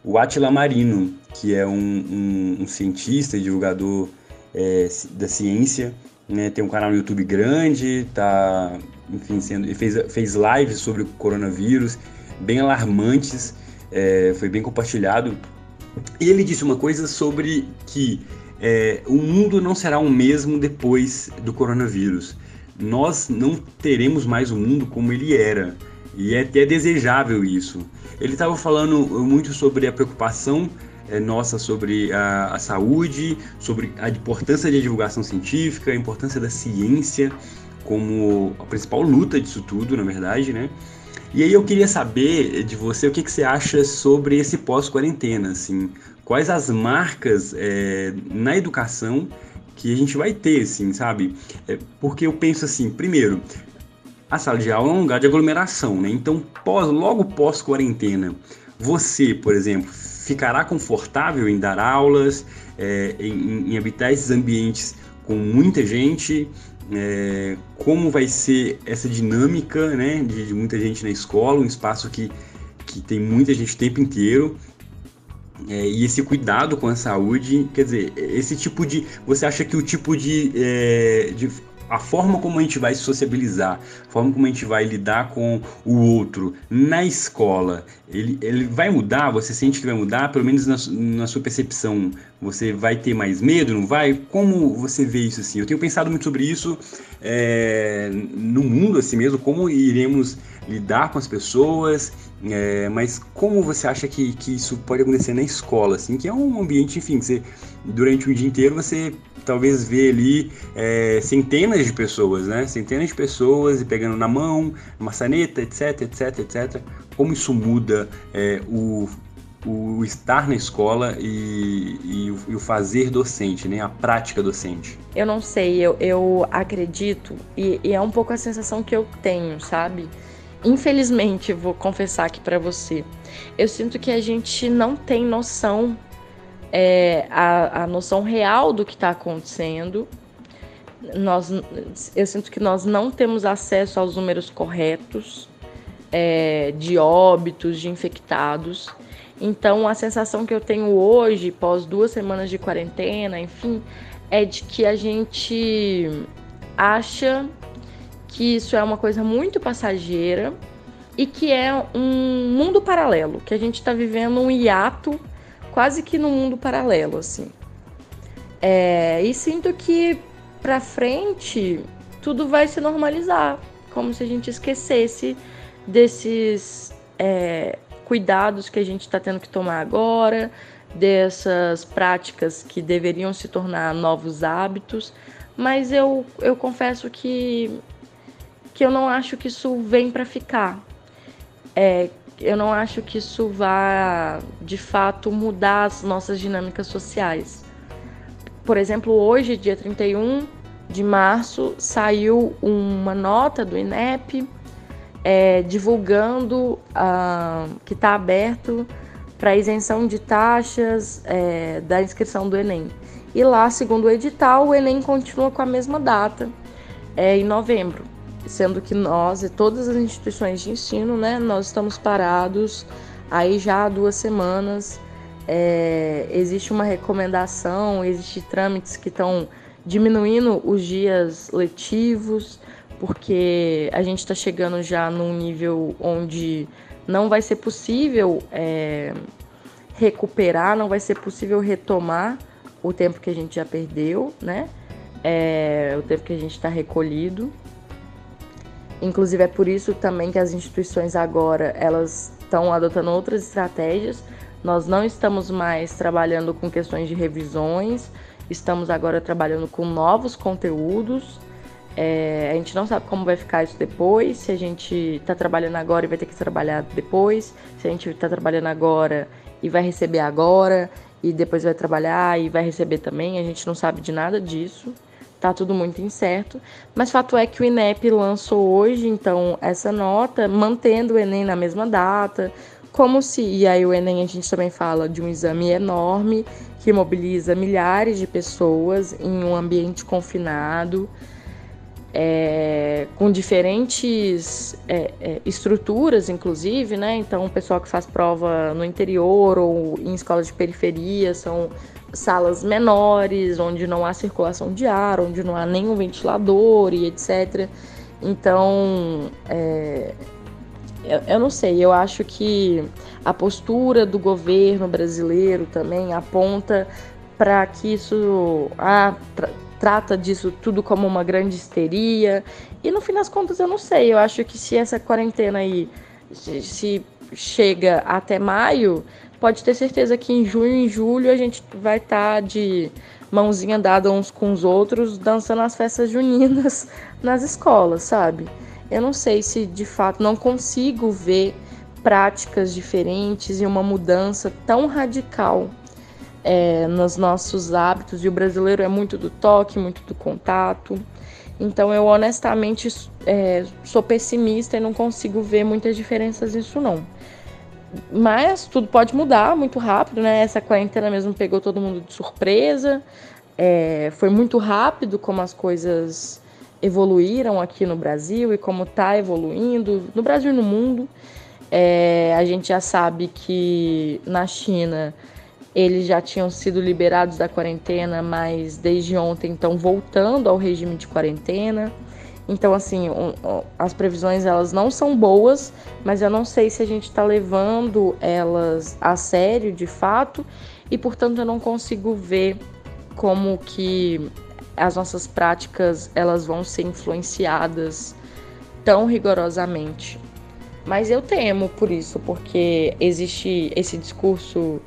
o Atila Marino, que é um, um, um cientista e divulgador é, da ciência, né? tem um canal no YouTube grande, tá enfim, sendo, fez, fez lives sobre o coronavírus, bem alarmantes, é, foi bem compartilhado. E ele disse uma coisa sobre que é, o mundo não será o mesmo depois do coronavírus. Nós não teremos mais o mundo como ele era. E é até desejável isso. Ele estava falando muito sobre a preocupação é, nossa sobre a, a, saúde, sobre a importância da divulgação científica, a importância da ciência como a principal luta disso tudo, na verdade, né? E aí eu queria saber de você o que, que você acha sobre esse pós-quarentena, assim, quais as marcas é, na educação que a gente vai ter, assim, sabe? É, porque eu penso assim, primeiro, a sala de aula é um lugar de aglomeração, né? Então, pós, logo pós-quarentena, você, por exemplo, ficará confortável em dar aulas, é, em, em habitar esses ambientes com muita gente, é, como vai ser essa dinâmica né, de, de, muita gente na escola, um espaço que, que tem muita gente o tempo inteiro. É, e esse cuidado com a saúde, quer dizer, esse tipo de. Você acha que o tipo de, é, de a forma como a gente vai sociabilizar, a forma como a gente vai lidar com o outro na escola, ele, ele vai mudar? Você sente que vai mudar? Pelo menos na, na sua percepção, você vai ter mais medo, não vai? Como você vê isso assim? Eu tenho pensado muito sobre isso é, no mundo assim mesmo, como iremos lidar com as pessoas, é, mas como você acha que, que isso pode acontecer na escola, assim, que é um ambiente, enfim, você, durante o dia inteiro você talvez vê ali é, centenas de pessoas, né? Centenas de pessoas e pegando na mão, maçaneta, etc, etc, etc. Como isso muda é, o, o estar na escola e, e, o, e, o, fazer docente, né? A prática docente? Eu não sei, eu, eu acredito, e, e é um pouco a sensação que eu tenho, sabe? Infelizmente, vou confessar aqui para você, eu sinto que a gente não tem noção é, a, a noção real do que está acontecendo. Nós, eu sinto que nós não temos acesso aos números corretos é, de óbitos, de infectados. Então, a sensação que eu tenho hoje, pós duas semanas de quarentena, enfim, é de que a gente acha que isso é uma coisa muito passageira e que é um mundo paralelo, que a gente está vivendo um hiato quase que no mundo paralelo, assim. É, e sinto que para frente tudo vai se normalizar, como se a gente esquecesse desses é, cuidados que a gente está tendo que tomar agora, dessas práticas que deveriam se tornar novos hábitos, mas eu, eu confesso que, que eu não acho que isso vem para ficar. É, eu não acho que isso vá de fato mudar as nossas dinâmicas sociais. Por exemplo, hoje, dia 31 de março, saiu uma nota do INEP é, divulgando ah, que está aberto para isenção de taxas é, da inscrição do Enem. E lá, segundo o edital, o Enem continua com a mesma data, é, em novembro, sendo que nós e todas as instituições de ensino, né, nós estamos parados aí já há duas semanas. É, existe uma recomendação, existe trâmites que estão diminuindo os dias letivos, porque a gente está chegando já num nível onde não vai ser possível é, recuperar, não vai ser possível retomar o tempo que a gente já perdeu, né? É, o tempo que a gente está recolhido. Inclusive é por isso também que as instituições agora elas estão adotando outras estratégias. Nós não estamos mais trabalhando com questões de revisões, estamos agora trabalhando com novos conteúdos é, a gente não sabe como vai ficar isso depois, se a gente está trabalhando agora e vai ter que trabalhar depois, se a gente está trabalhando agora e vai receber agora, e depois vai trabalhar e vai receber também, a gente não sabe de nada disso, tá tudo muito incerto. Mas fato é que o INEP lançou hoje, então, essa nota, mantendo o Enem na mesma data, como se, e aí o Enem a gente também fala de um exame enorme que mobiliza milhares de pessoas em um ambiente confinado é, com diferentes é, é, estruturas, inclusive, né? Então, o pessoal que faz prova no interior ou em escolas de periferia são salas menores, onde não há circulação de ar, onde não há nenhum ventilador e etc. Então, é, eu, eu não sei, eu acho que a postura do governo brasileiro também aponta para que isso. Ah, trata disso tudo como uma grande histeria. E no fim das contas, eu não sei. Eu acho que se essa quarentena aí se chega até maio, pode ter certeza que em junho e julho a gente vai estar tá de mãozinha dada uns com os outros, dançando as festas juninas nas escolas, sabe? Eu não sei se de fato não consigo ver práticas diferentes e uma mudança tão radical é, nos nossos hábitos e o brasileiro é muito do toque, muito do contato. Então eu honestamente é, sou pessimista e não consigo ver muitas diferenças nisso não. Mas tudo pode mudar muito rápido, né? Essa quarentena mesmo pegou todo mundo de surpresa. É, foi muito rápido como as coisas evoluíram aqui no Brasil e como está evoluindo no Brasil e no mundo. É, a gente já sabe que na China eles já tinham sido liberados da quarentena, mas desde ontem estão voltando ao regime de quarentena. Então, assim, um, as previsões elas não são boas, mas eu não sei se a gente está levando elas a sério de fato e, portanto, eu não consigo ver como que as nossas práticas elas vão ser influenciadas tão rigorosamente. Mas eu temo por isso, porque existe esse discurso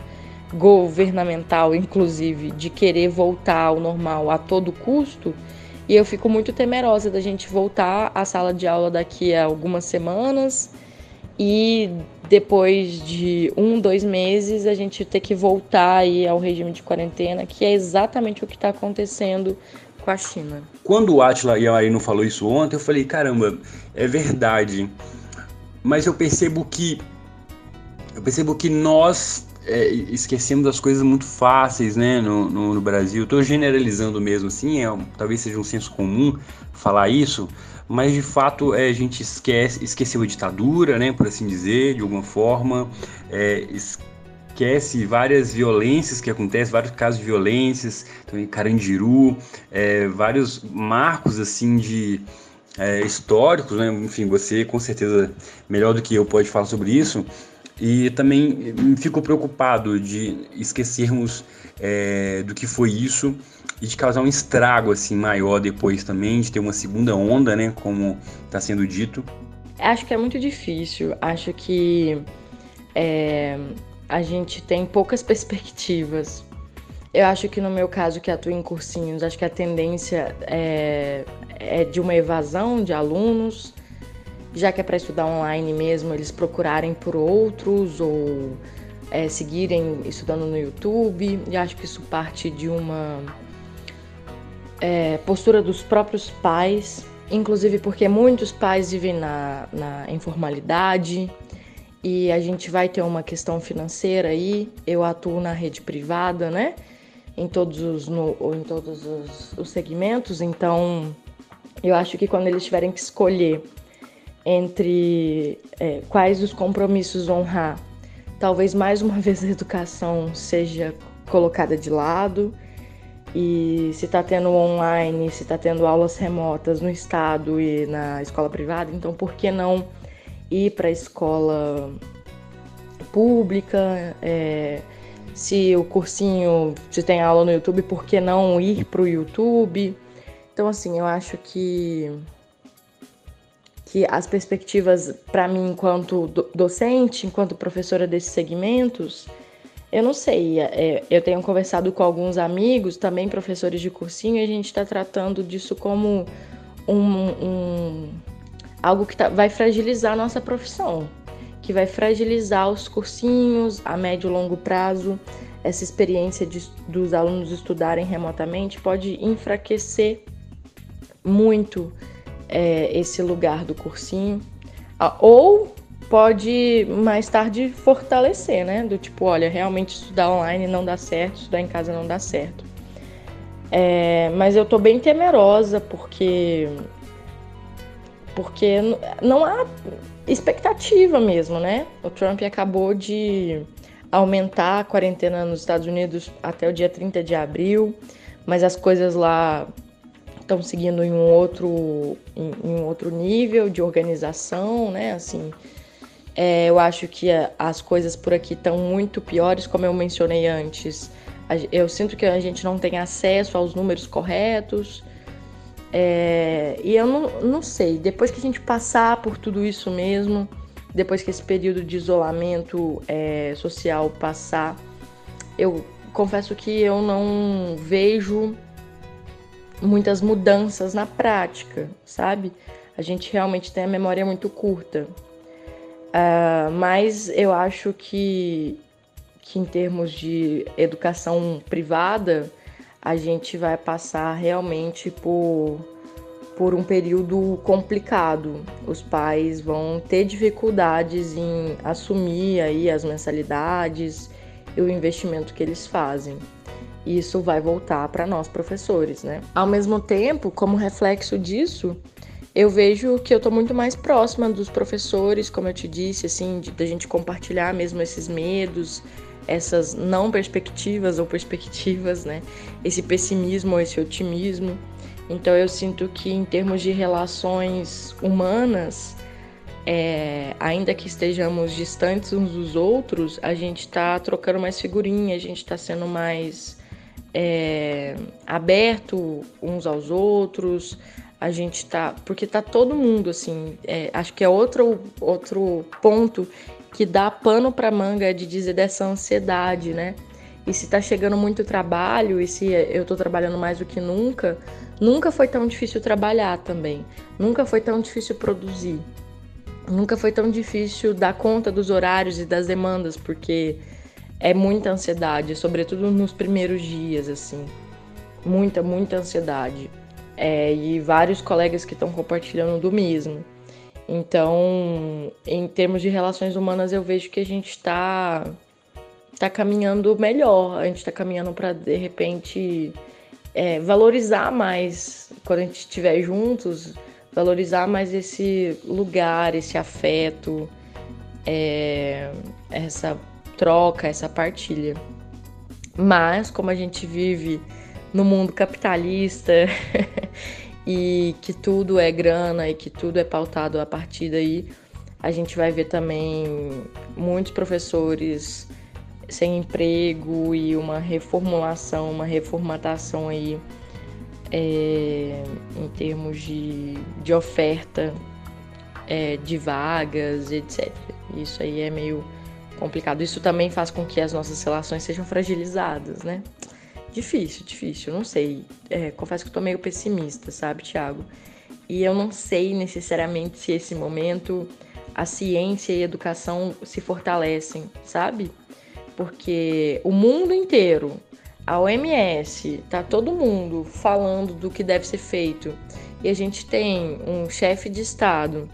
governamental, inclusive, de querer voltar ao normal a todo custo. E eu fico muito temerosa da gente voltar à sala de aula daqui a algumas semanas e depois de um, dois meses a gente ter que voltar aí ao regime de quarentena, que é exatamente o que está acontecendo com a China. Quando o Atila e a Marino falou isso ontem, eu falei, caramba, é verdade. Mas eu percebo que eu percebo que nós é, esquecemos das coisas muito fáceis, né, no, no, no Brasil. Estou generalizando mesmo, assim, é, talvez seja um senso comum falar isso, mas de fato é, a gente esquece, esqueceu a ditadura, né, por assim dizer, de alguma forma, é, esquece várias violências que acontecem, vários casos de violências, também Carandiru, é, vários marcos assim de é, históricos, né? enfim, você com certeza melhor do que eu pode falar sobre isso. E também fico preocupado de esquecermos é, do que foi isso e de causar um estrago assim maior depois também, de ter uma segunda onda, né, como está sendo dito. Acho que é muito difícil. Acho que é, a gente tem poucas perspectivas. Eu acho que no meu caso, que atuo em cursinhos, acho que a tendência é, é de uma evasão de alunos, já que é para estudar online mesmo, eles procurarem por outros ou é, seguirem estudando no YouTube. E acho que isso parte de uma é, postura dos próprios pais, inclusive porque muitos pais vivem na, na informalidade e a gente vai ter uma questão financeira aí. Eu atuo na rede privada, né? Em todos os, no, em todos os, os segmentos, então eu acho que quando eles tiverem que escolher entre é, quais os compromissos honrar, talvez mais uma vez a educação seja colocada de lado e se está tendo online, se está tendo aulas remotas no estado e na escola privada, então por que não ir para a escola pública? É, se o cursinho, se tem aula no YouTube, por que não ir para o YouTube? Então, assim, eu acho que que as perspectivas para mim enquanto docente, enquanto professora desses segmentos, eu não sei. É, eu tenho conversado com alguns amigos, também professores de cursinho, e a gente está tratando disso como um, um algo que tá, vai fragilizar a nossa profissão, que vai fragilizar os cursinhos a médio e longo prazo. Essa experiência de, dos alunos estudarem remotamente pode enfraquecer muito é, esse lugar do cursinho, ou pode mais tarde fortalecer, né? Do tipo, olha, realmente estudar online não dá certo, estudar em casa não dá certo. É, mas eu tô bem temerosa porque porque não há expectativa mesmo, né? O Trump acabou de aumentar a quarentena nos Estados Unidos até o dia 30 de abril, mas as coisas lá estão seguindo em um outro em, em, um outro nível de organização, né? Assim, é, eu acho que a, as coisas por aqui estão muito piores, como eu mencionei antes. A, eu sinto que a gente não tem acesso aos números corretos. É, e eu não, não sei, depois que a gente passar por tudo isso mesmo, depois que esse período de isolamento é, social passar, eu confesso que eu não vejo muitas mudanças na prática, sabe? A gente realmente tem a memória muito curta. Uh, mas eu acho que, que, em termos de educação privada, a gente vai passar realmente por, por um período complicado. Os pais vão ter dificuldades em assumir aí as mensalidades e o investimento que eles fazem isso vai voltar para nós professores, né? Ao mesmo tempo, como reflexo disso, eu vejo que eu estou muito mais próxima dos professores, como eu te disse, assim, da gente compartilhar mesmo esses medos, essas não perspectivas ou perspectivas, né? Esse pessimismo ou esse otimismo. Então eu sinto que em termos de relações humanas, é, ainda que estejamos distantes uns dos outros, a gente está trocando mais figurinha, a gente está sendo mais é, aberto uns aos outros, a gente tá. Porque tá todo mundo, assim. É, acho que é outro, outro ponto que dá pano pra manga de dizer dessa ansiedade, né? E se tá chegando muito trabalho, e se eu tô trabalhando mais do que nunca, nunca foi tão difícil trabalhar também. Nunca foi tão difícil produzir. Nunca foi tão difícil dar conta dos horários e das demandas, porque é muita ansiedade, sobretudo nos primeiros dias, assim. Muita, muita ansiedade. É, e vários colegas que estão compartilhando do mesmo. Então, em termos de relações humanas, eu vejo que a gente está está caminhando melhor, a gente está caminhando para de repente é, valorizar mais quando a gente estiver juntos, valorizar mais esse lugar, esse afeto, é, essa troca, essa partilha. Mas como a gente vive no mundo capitalista e que tudo é grana e que tudo é pautado a partir daí, a gente vai ver também muitos professores sem emprego e uma reformulação, uma reformatação aí é, em termos de, de oferta é, de vagas, etc. Isso aí é meio complicado. Isso também faz com que as nossas relações sejam fragilizadas, né? Difícil, difícil, não sei. É, confesso que eu tô meio pessimista, sabe, Tiago? E eu não sei necessariamente se esse momento a ciência e a educação se fortalecem, sabe? Porque o mundo inteiro, a OMS, tá todo mundo falando do que deve ser feito. E a gente tem um chefe de Estado,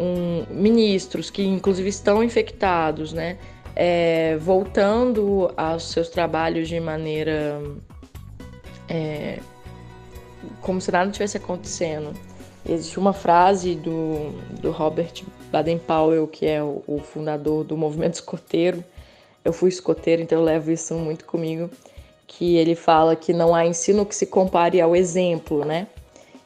um, ministros que inclusive estão infectados, né? é, voltando aos seus trabalhos de maneira é, como se nada tivesse acontecendo. Existe uma frase do, do Robert Baden-Powell, que é o, o, fundador do movimento escoteiro. Eu fui escoteiro, então eu levo isso muito comigo. Que ele fala que não há ensino que se compare ao exemplo, né?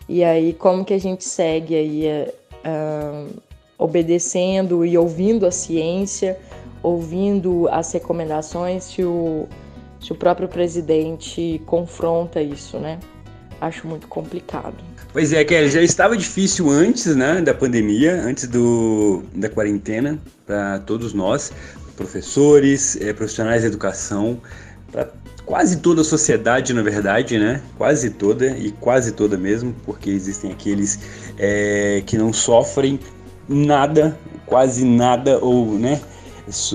E aí, como que a gente segue aí uh, obedecendo e ouvindo a ciência, ouvindo as recomendações se o, se o próprio presidente confronta isso, né? Acho muito complicado. Pois é, Kelly, já estava difícil antes né, da pandemia, antes do, da quarentena, para todos nós, professores, é, profissionais da educação, para quase toda a sociedade, na verdade, né? Quase toda e quase toda mesmo, porque existem aqueles é, que não sofrem nada, quase nada, ou, né?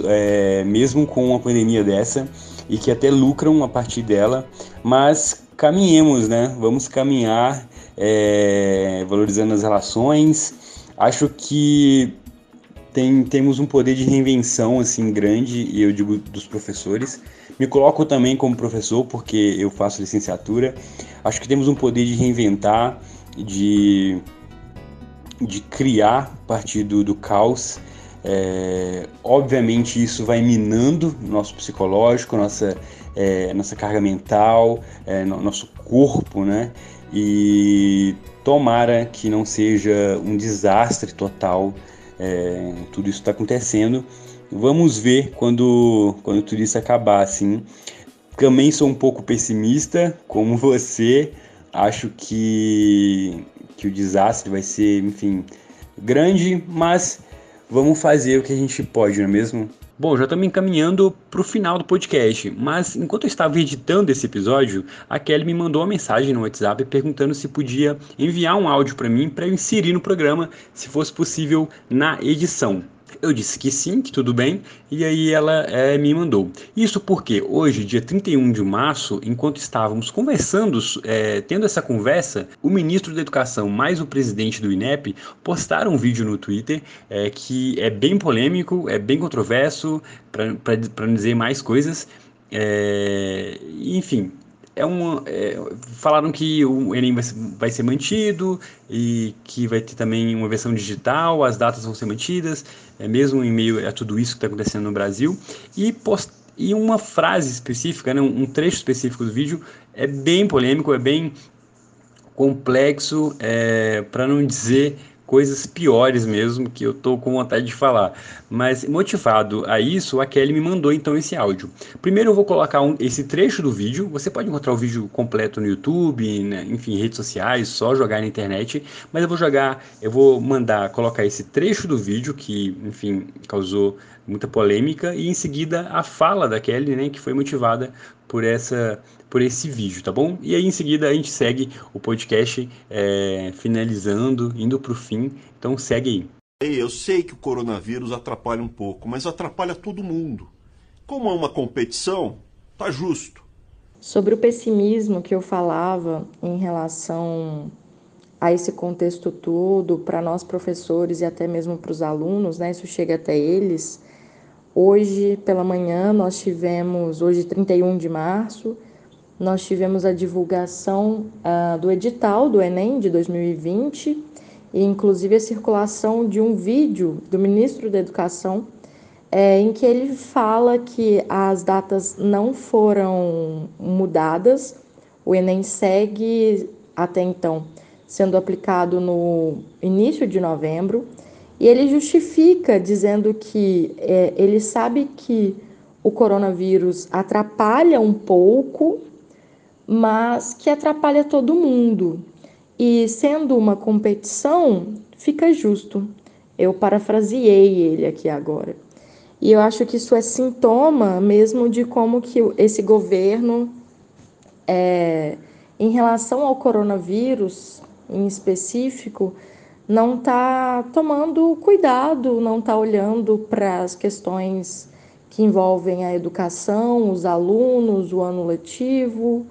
é, mesmo com uma pandemia dessa, e que até lucram a partir dela, mas caminhemos, né? Vamos caminhar é, valorizando as relações. Acho que tem, temos um poder de reinvenção assim grande, e eu digo dos professores. Me coloco também como professor porque eu faço licenciatura. Acho que temos um poder de reinventar, de, de criar a partir do, do caos é, obviamente isso vai minando nosso psicológico, nossa, é, nossa carga mental, é, no, nosso corpo, né? E tomara que não seja um desastre total é, tudo isso está acontecendo. Vamos ver quando, quando tudo isso acabar, assim. Também sou um pouco pessimista, como você. Acho que, que o desastre vai ser, enfim, grande, mas vamos fazer o que a gente pode, não é mesmo? Bom, já estamos encaminhando para o final do podcast, mas enquanto eu estava editando esse episódio, a Kelly me mandou uma mensagem no WhatsApp perguntando se podia enviar um áudio para mim para eu inserir no programa, se fosse possível na edição. Eu disse que sim, que tudo bem, e aí ela é, me mandou. Isso porque hoje, dia 31 de março, enquanto estávamos conversando, é, tendo essa conversa, o ministro da Educação mais o presidente do INEP postaram um vídeo no Twitter é, que é bem polêmico, é bem controverso, para dizer mais coisas. É, enfim, é é, falaram que o Enem vai, vai, ser mantido e que vai ter também uma versão digital, as datas vão ser mantidas, é, mesmo em meio a tudo isso que está acontecendo no Brasil. E, post, e uma frase específica, né, um, um trecho específico do vídeo é bem polêmico, é bem complexo, é, para não dizer coisas piores mesmo que eu tô com vontade de falar. Mas motivado a isso, a Kelly me mandou então esse áudio. Primeiro eu vou colocar um, esse trecho do vídeo. Você pode encontrar o vídeo completo no YouTube, né, enfim, redes sociais, só jogar na internet. Mas eu vou jogar, eu vou mandar colocar esse trecho do vídeo que, enfim, causou muita polêmica e em seguida a fala da Kelly, né, que foi motivada por essa por esse vídeo, tá bom? E aí em seguida a gente segue o podcast é, finalizando, indo para o fim. Então segue aí. Ei, eu sei que o coronavírus atrapalha um pouco, mas atrapalha todo mundo. Como é uma competição, tá justo. Sobre o pessimismo que eu falava em relação a esse contexto todo, para nós professores e até mesmo para os alunos, né? Isso chega até eles Hoje pela manhã nós tivemos, hoje 31 de março, nós tivemos a divulgação uh, do edital do Enem de 2020 e inclusive a circulação de um vídeo do ministro da Educação é, em que ele fala que as datas não foram mudadas, o Enem segue até então sendo aplicado no início de novembro, e ele justifica dizendo que é, ele sabe que o coronavírus atrapalha um pouco, mas que atrapalha todo mundo. E sendo uma competição, fica justo. Eu parafraseei ele aqui agora. E eu acho que isso é sintoma mesmo de como que esse governo, é, em relação ao coronavírus em específico, não está tomando cuidado, não está olhando para as questões que envolvem a educação, os alunos, o ano letivo,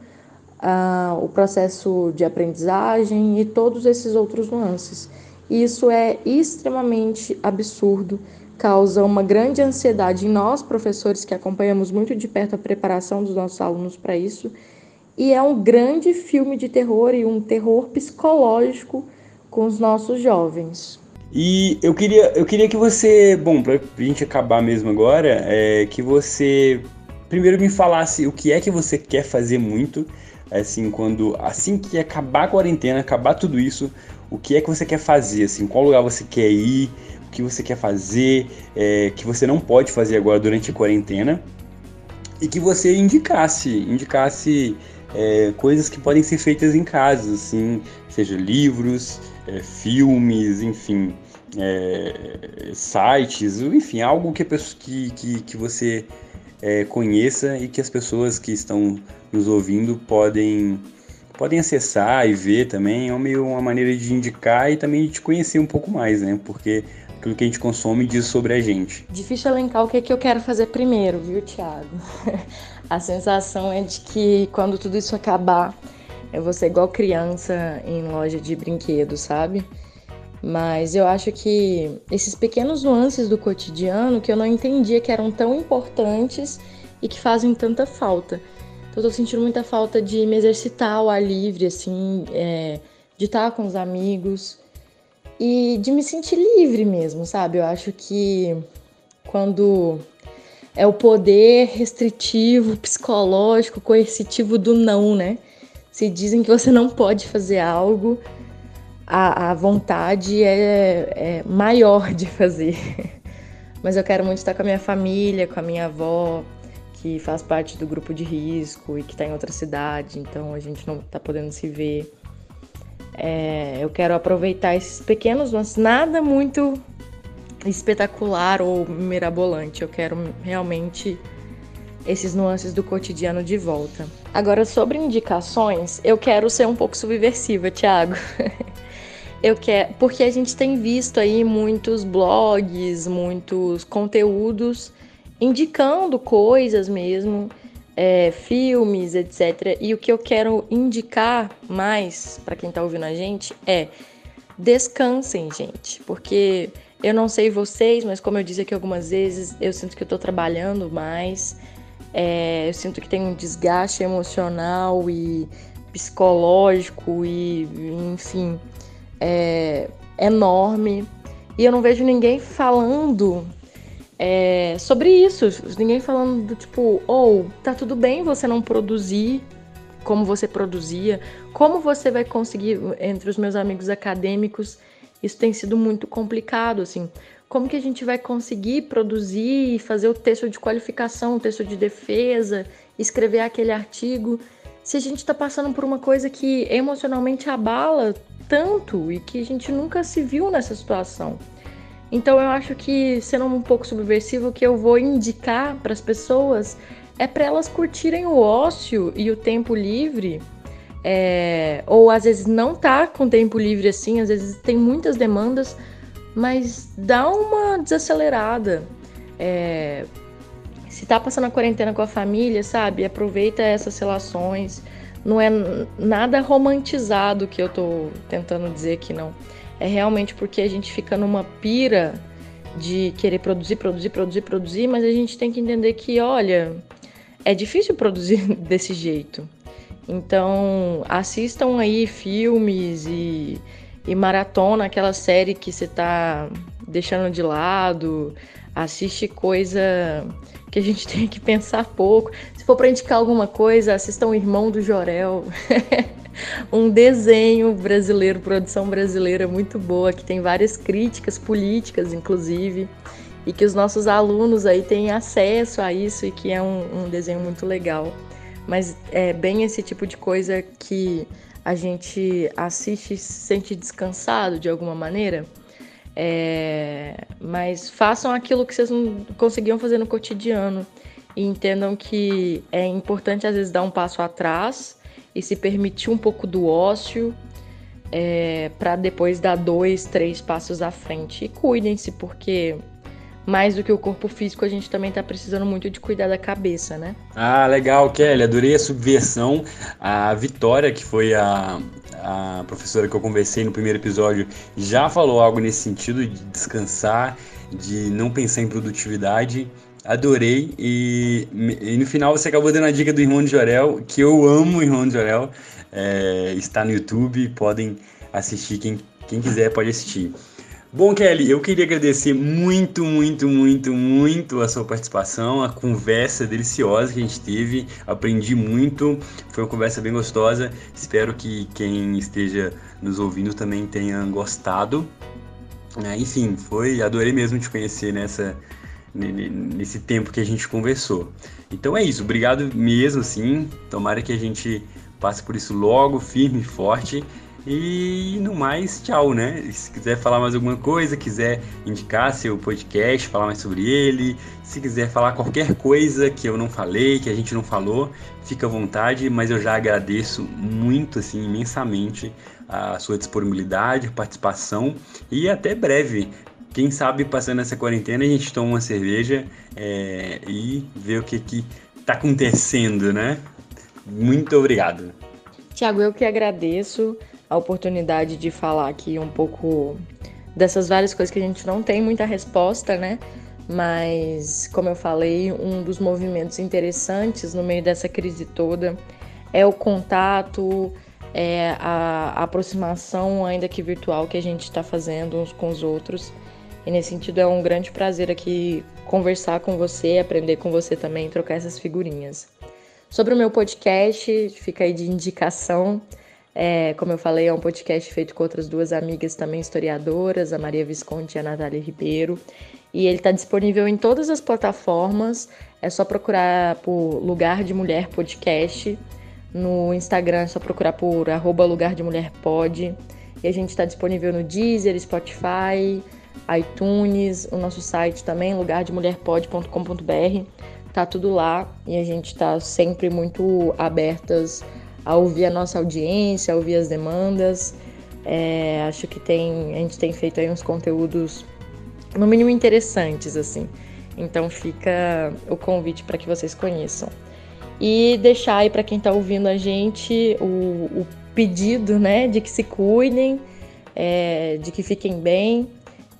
uh, o processo de aprendizagem e todos esses outros nuances. Isso é extremamente absurdo causa uma grande ansiedade em nós, professores, que acompanhamos muito de perto a preparação dos nossos alunos para isso. E é um grande filme de terror e um terror psicológico com os nossos jovens. E eu queria, eu queria que você, bom, para a gente acabar mesmo agora, é, que você primeiro me falasse o que é que você quer fazer muito, assim, quando assim que acabar a quarentena, acabar tudo isso, o que é que você quer fazer, assim, qual lugar você quer ir, o que você quer fazer, é, que você não pode fazer agora durante a quarentena, e que você indicasse, indicasse é, coisas que podem ser feitas em casa, assim, seja livros, é, filmes, enfim, é, sites, enfim, algo que, que, que, que você é, conheça e que as pessoas que estão nos ouvindo podem podem acessar e ver também, é meio uma maneira de indicar e também de te conhecer um pouco mais, né? Porque aquilo que a gente consome diz sobre a gente. Difícil elencar o que, é que eu quero fazer primeiro, viu, Thiago? a sensação é de que quando tudo isso acabar, eu vou ser igual criança em loja de brinquedos, sabe? Mas eu acho que esses pequenos nuances do cotidiano que eu não entendia que eram tão importantes e que fazem tanta falta. Então, eu tô sentindo muita falta de me exercitar ao ar livre, assim, é, de estar com os amigos, e de me sentir livre mesmo, sabe? Eu acho que quando é o poder restritivo, psicológico, coercitivo do não, né? Se dizem que você não pode fazer algo, a, a vontade é, é maior de fazer. Mas eu quero muito estar com a minha família, com a minha avó, que faz parte do grupo de risco e que está em outra cidade, então a gente não está podendo se ver. É, eu quero aproveitar esses pequenos lances, nada muito espetacular ou mirabolante. Eu quero realmente esses nuances do cotidiano de volta. Agora, sobre indicações, eu quero ser um pouco subversiva, Thiago. eu quero, porque a gente tem visto aí muitos blogs, muitos conteúdos indicando coisas mesmo é, filmes, etc. E o que eu quero indicar mais para quem está ouvindo a gente é descansem, gente, porque eu não sei vocês, mas como eu disse aqui algumas vezes, eu sinto que eu estou trabalhando mais, é, eu sinto que tem um desgaste emocional e psicológico e, enfim, é, enorme. E eu não vejo ninguém falando é, sobre isso. Ninguém falando do tipo, ou oh, tá tudo bem você não produzir como você produzia, como você vai conseguir entre os meus amigos acadêmicos. Isso tem sido muito complicado, assim. Como que a gente vai conseguir produzir fazer o texto de qualificação, o texto de defesa, escrever aquele artigo, se a gente está passando por uma coisa que emocionalmente abala tanto e que a gente nunca se viu nessa situação. Então eu acho que, sendo um pouco subversivo, o que eu vou indicar para as pessoas é para elas curtirem o ócio e o tempo livre. É, ou às vezes não tá com tempo livre assim, às vezes tem muitas demandas, mas dá uma desacelerada. É, se tá passando a quarentena com a família, sabe? Aproveita essas relações. Não é nada romantizado que eu tô tentando dizer aqui, não. É realmente porque a gente fica numa pira de querer produzir, produzir, produzir, produzir, mas a gente tem que entender que, olha, é difícil produzir desse jeito. Então, assistam aí filmes e, e maratona aquela série que você está deixando de lado, assiste coisa que a gente tem que pensar pouco. Se for para indicar alguma coisa, assistam o Irmão do Jorel. um desenho brasileiro, produção brasileira muito boa, que tem várias críticas políticas, inclusive, e que os nossos alunos aí têm acesso a isso e que é um, um desenho muito legal. Mas é bem esse tipo de coisa que a gente assiste e se sente descansado de alguma maneira. É, mas façam aquilo que vocês não conseguiam fazer no cotidiano e entendam que é importante às vezes dar um passo atrás e se permitir um pouco do ócio é, para depois dar dois, três passos à frente. E cuidem-se, porque mais do que o corpo físico, a gente também está precisando muito de cuidar da cabeça, né? Ah, legal, Kelly. Adorei a subversão. A Vitória, que foi a, a professora que eu conversei no primeiro episódio, já falou algo nesse sentido de descansar, de não pensar em produtividade. Adorei. E, e no final você acabou dando a dica do Irmão de Jorel, que eu amo o Irmão de Jorel. É, está no YouTube, podem assistir. Quem, quem quiser pode assistir. Bom, Kelly, eu queria agradecer muito, muito, muito, muito a sua participação, a conversa deliciosa que a gente teve. Aprendi muito, foi uma conversa bem gostosa. Espero que quem esteja nos ouvindo também tenha gostado. É, enfim, foi, adorei mesmo te conhecer nessa nesse tempo que a gente conversou. Então é isso, obrigado mesmo, sim. Tomara que a gente passe por isso logo, firme e forte. E no mais, tchau, né? Se quiser falar mais alguma coisa, quiser indicar seu podcast, falar mais sobre ele, se quiser falar qualquer coisa que eu não falei, que a gente não falou, fica à vontade, mas eu já agradeço muito, assim, imensamente a sua disponibilidade, participação e até breve. Quem sabe passando essa quarentena a gente toma uma cerveja é, e vê o que que tá acontecendo, né? Muito obrigado. Tiago, eu que agradeço a oportunidade de falar aqui um pouco dessas várias coisas que a gente não tem muita resposta, né? Mas, como eu falei, um dos movimentos interessantes no meio dessa crise toda é o contato, é a, aproximação, ainda que virtual, que a gente está fazendo uns com os outros. E nesse sentido é um grande prazer aqui conversar com você, aprender com você também, trocar essas figurinhas. Sobre o meu podcast, fica aí de indicação. É, como eu falei, é um podcast feito com outras duas amigas também historiadoras, a Maria Visconti e a Natália Ribeiro. E ele está disponível em todas as plataformas. É só procurar por Lugar de Mulher Podcast. No Instagram é só procurar por arroba Lugar de Mulher Pod. E a gente está disponível no Deezer, Spotify, iTunes, o nosso site também, lugardemulherpod.com.br. Tá tudo lá e a gente está sempre muito abertas a ouvir a nossa audiência, a ouvir as demandas. É, acho que tem, a gente tem feito aí uns conteúdos, no mínimo, interessantes, assim. Então fica o convite para que vocês conheçam. E deixar aí para quem está ouvindo a gente o, o, pedido, né, de que se cuidem, é, de que fiquem bem.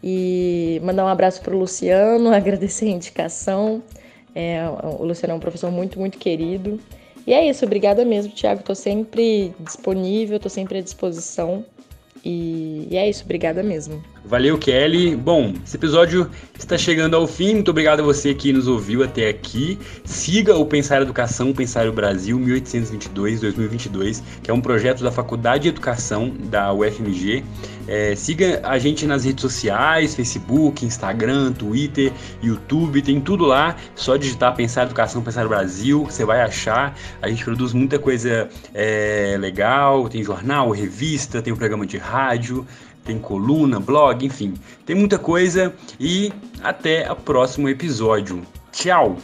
E mandar um abraço para o Luciano, agradecer a indicação. É, o Luciano é um professor muito, muito querido. E é isso, obrigada mesmo, Thiago. Tô sempre disponível, tô sempre à disposição. E, e, é isso, obrigada mesmo. Valeu, Kelly. Bom, esse episódio está chegando ao fim. Muito obrigado a você que nos ouviu até aqui. Siga o Pensar Educação, Pensar o Brasil 1822-2022, que é um projeto da Faculdade de Educação da UFMG. É, siga a gente nas redes sociais, Facebook, Instagram, Twitter, YouTube, tem tudo lá. Só digitar Pensar Educação, Pensar o Brasil, você vai achar. A gente produz muita coisa é, legal, tem jornal, revista, tem um programa de rádio tem coluna, blog, enfim, tem muita coisa e até o próximo episódio. Tchau!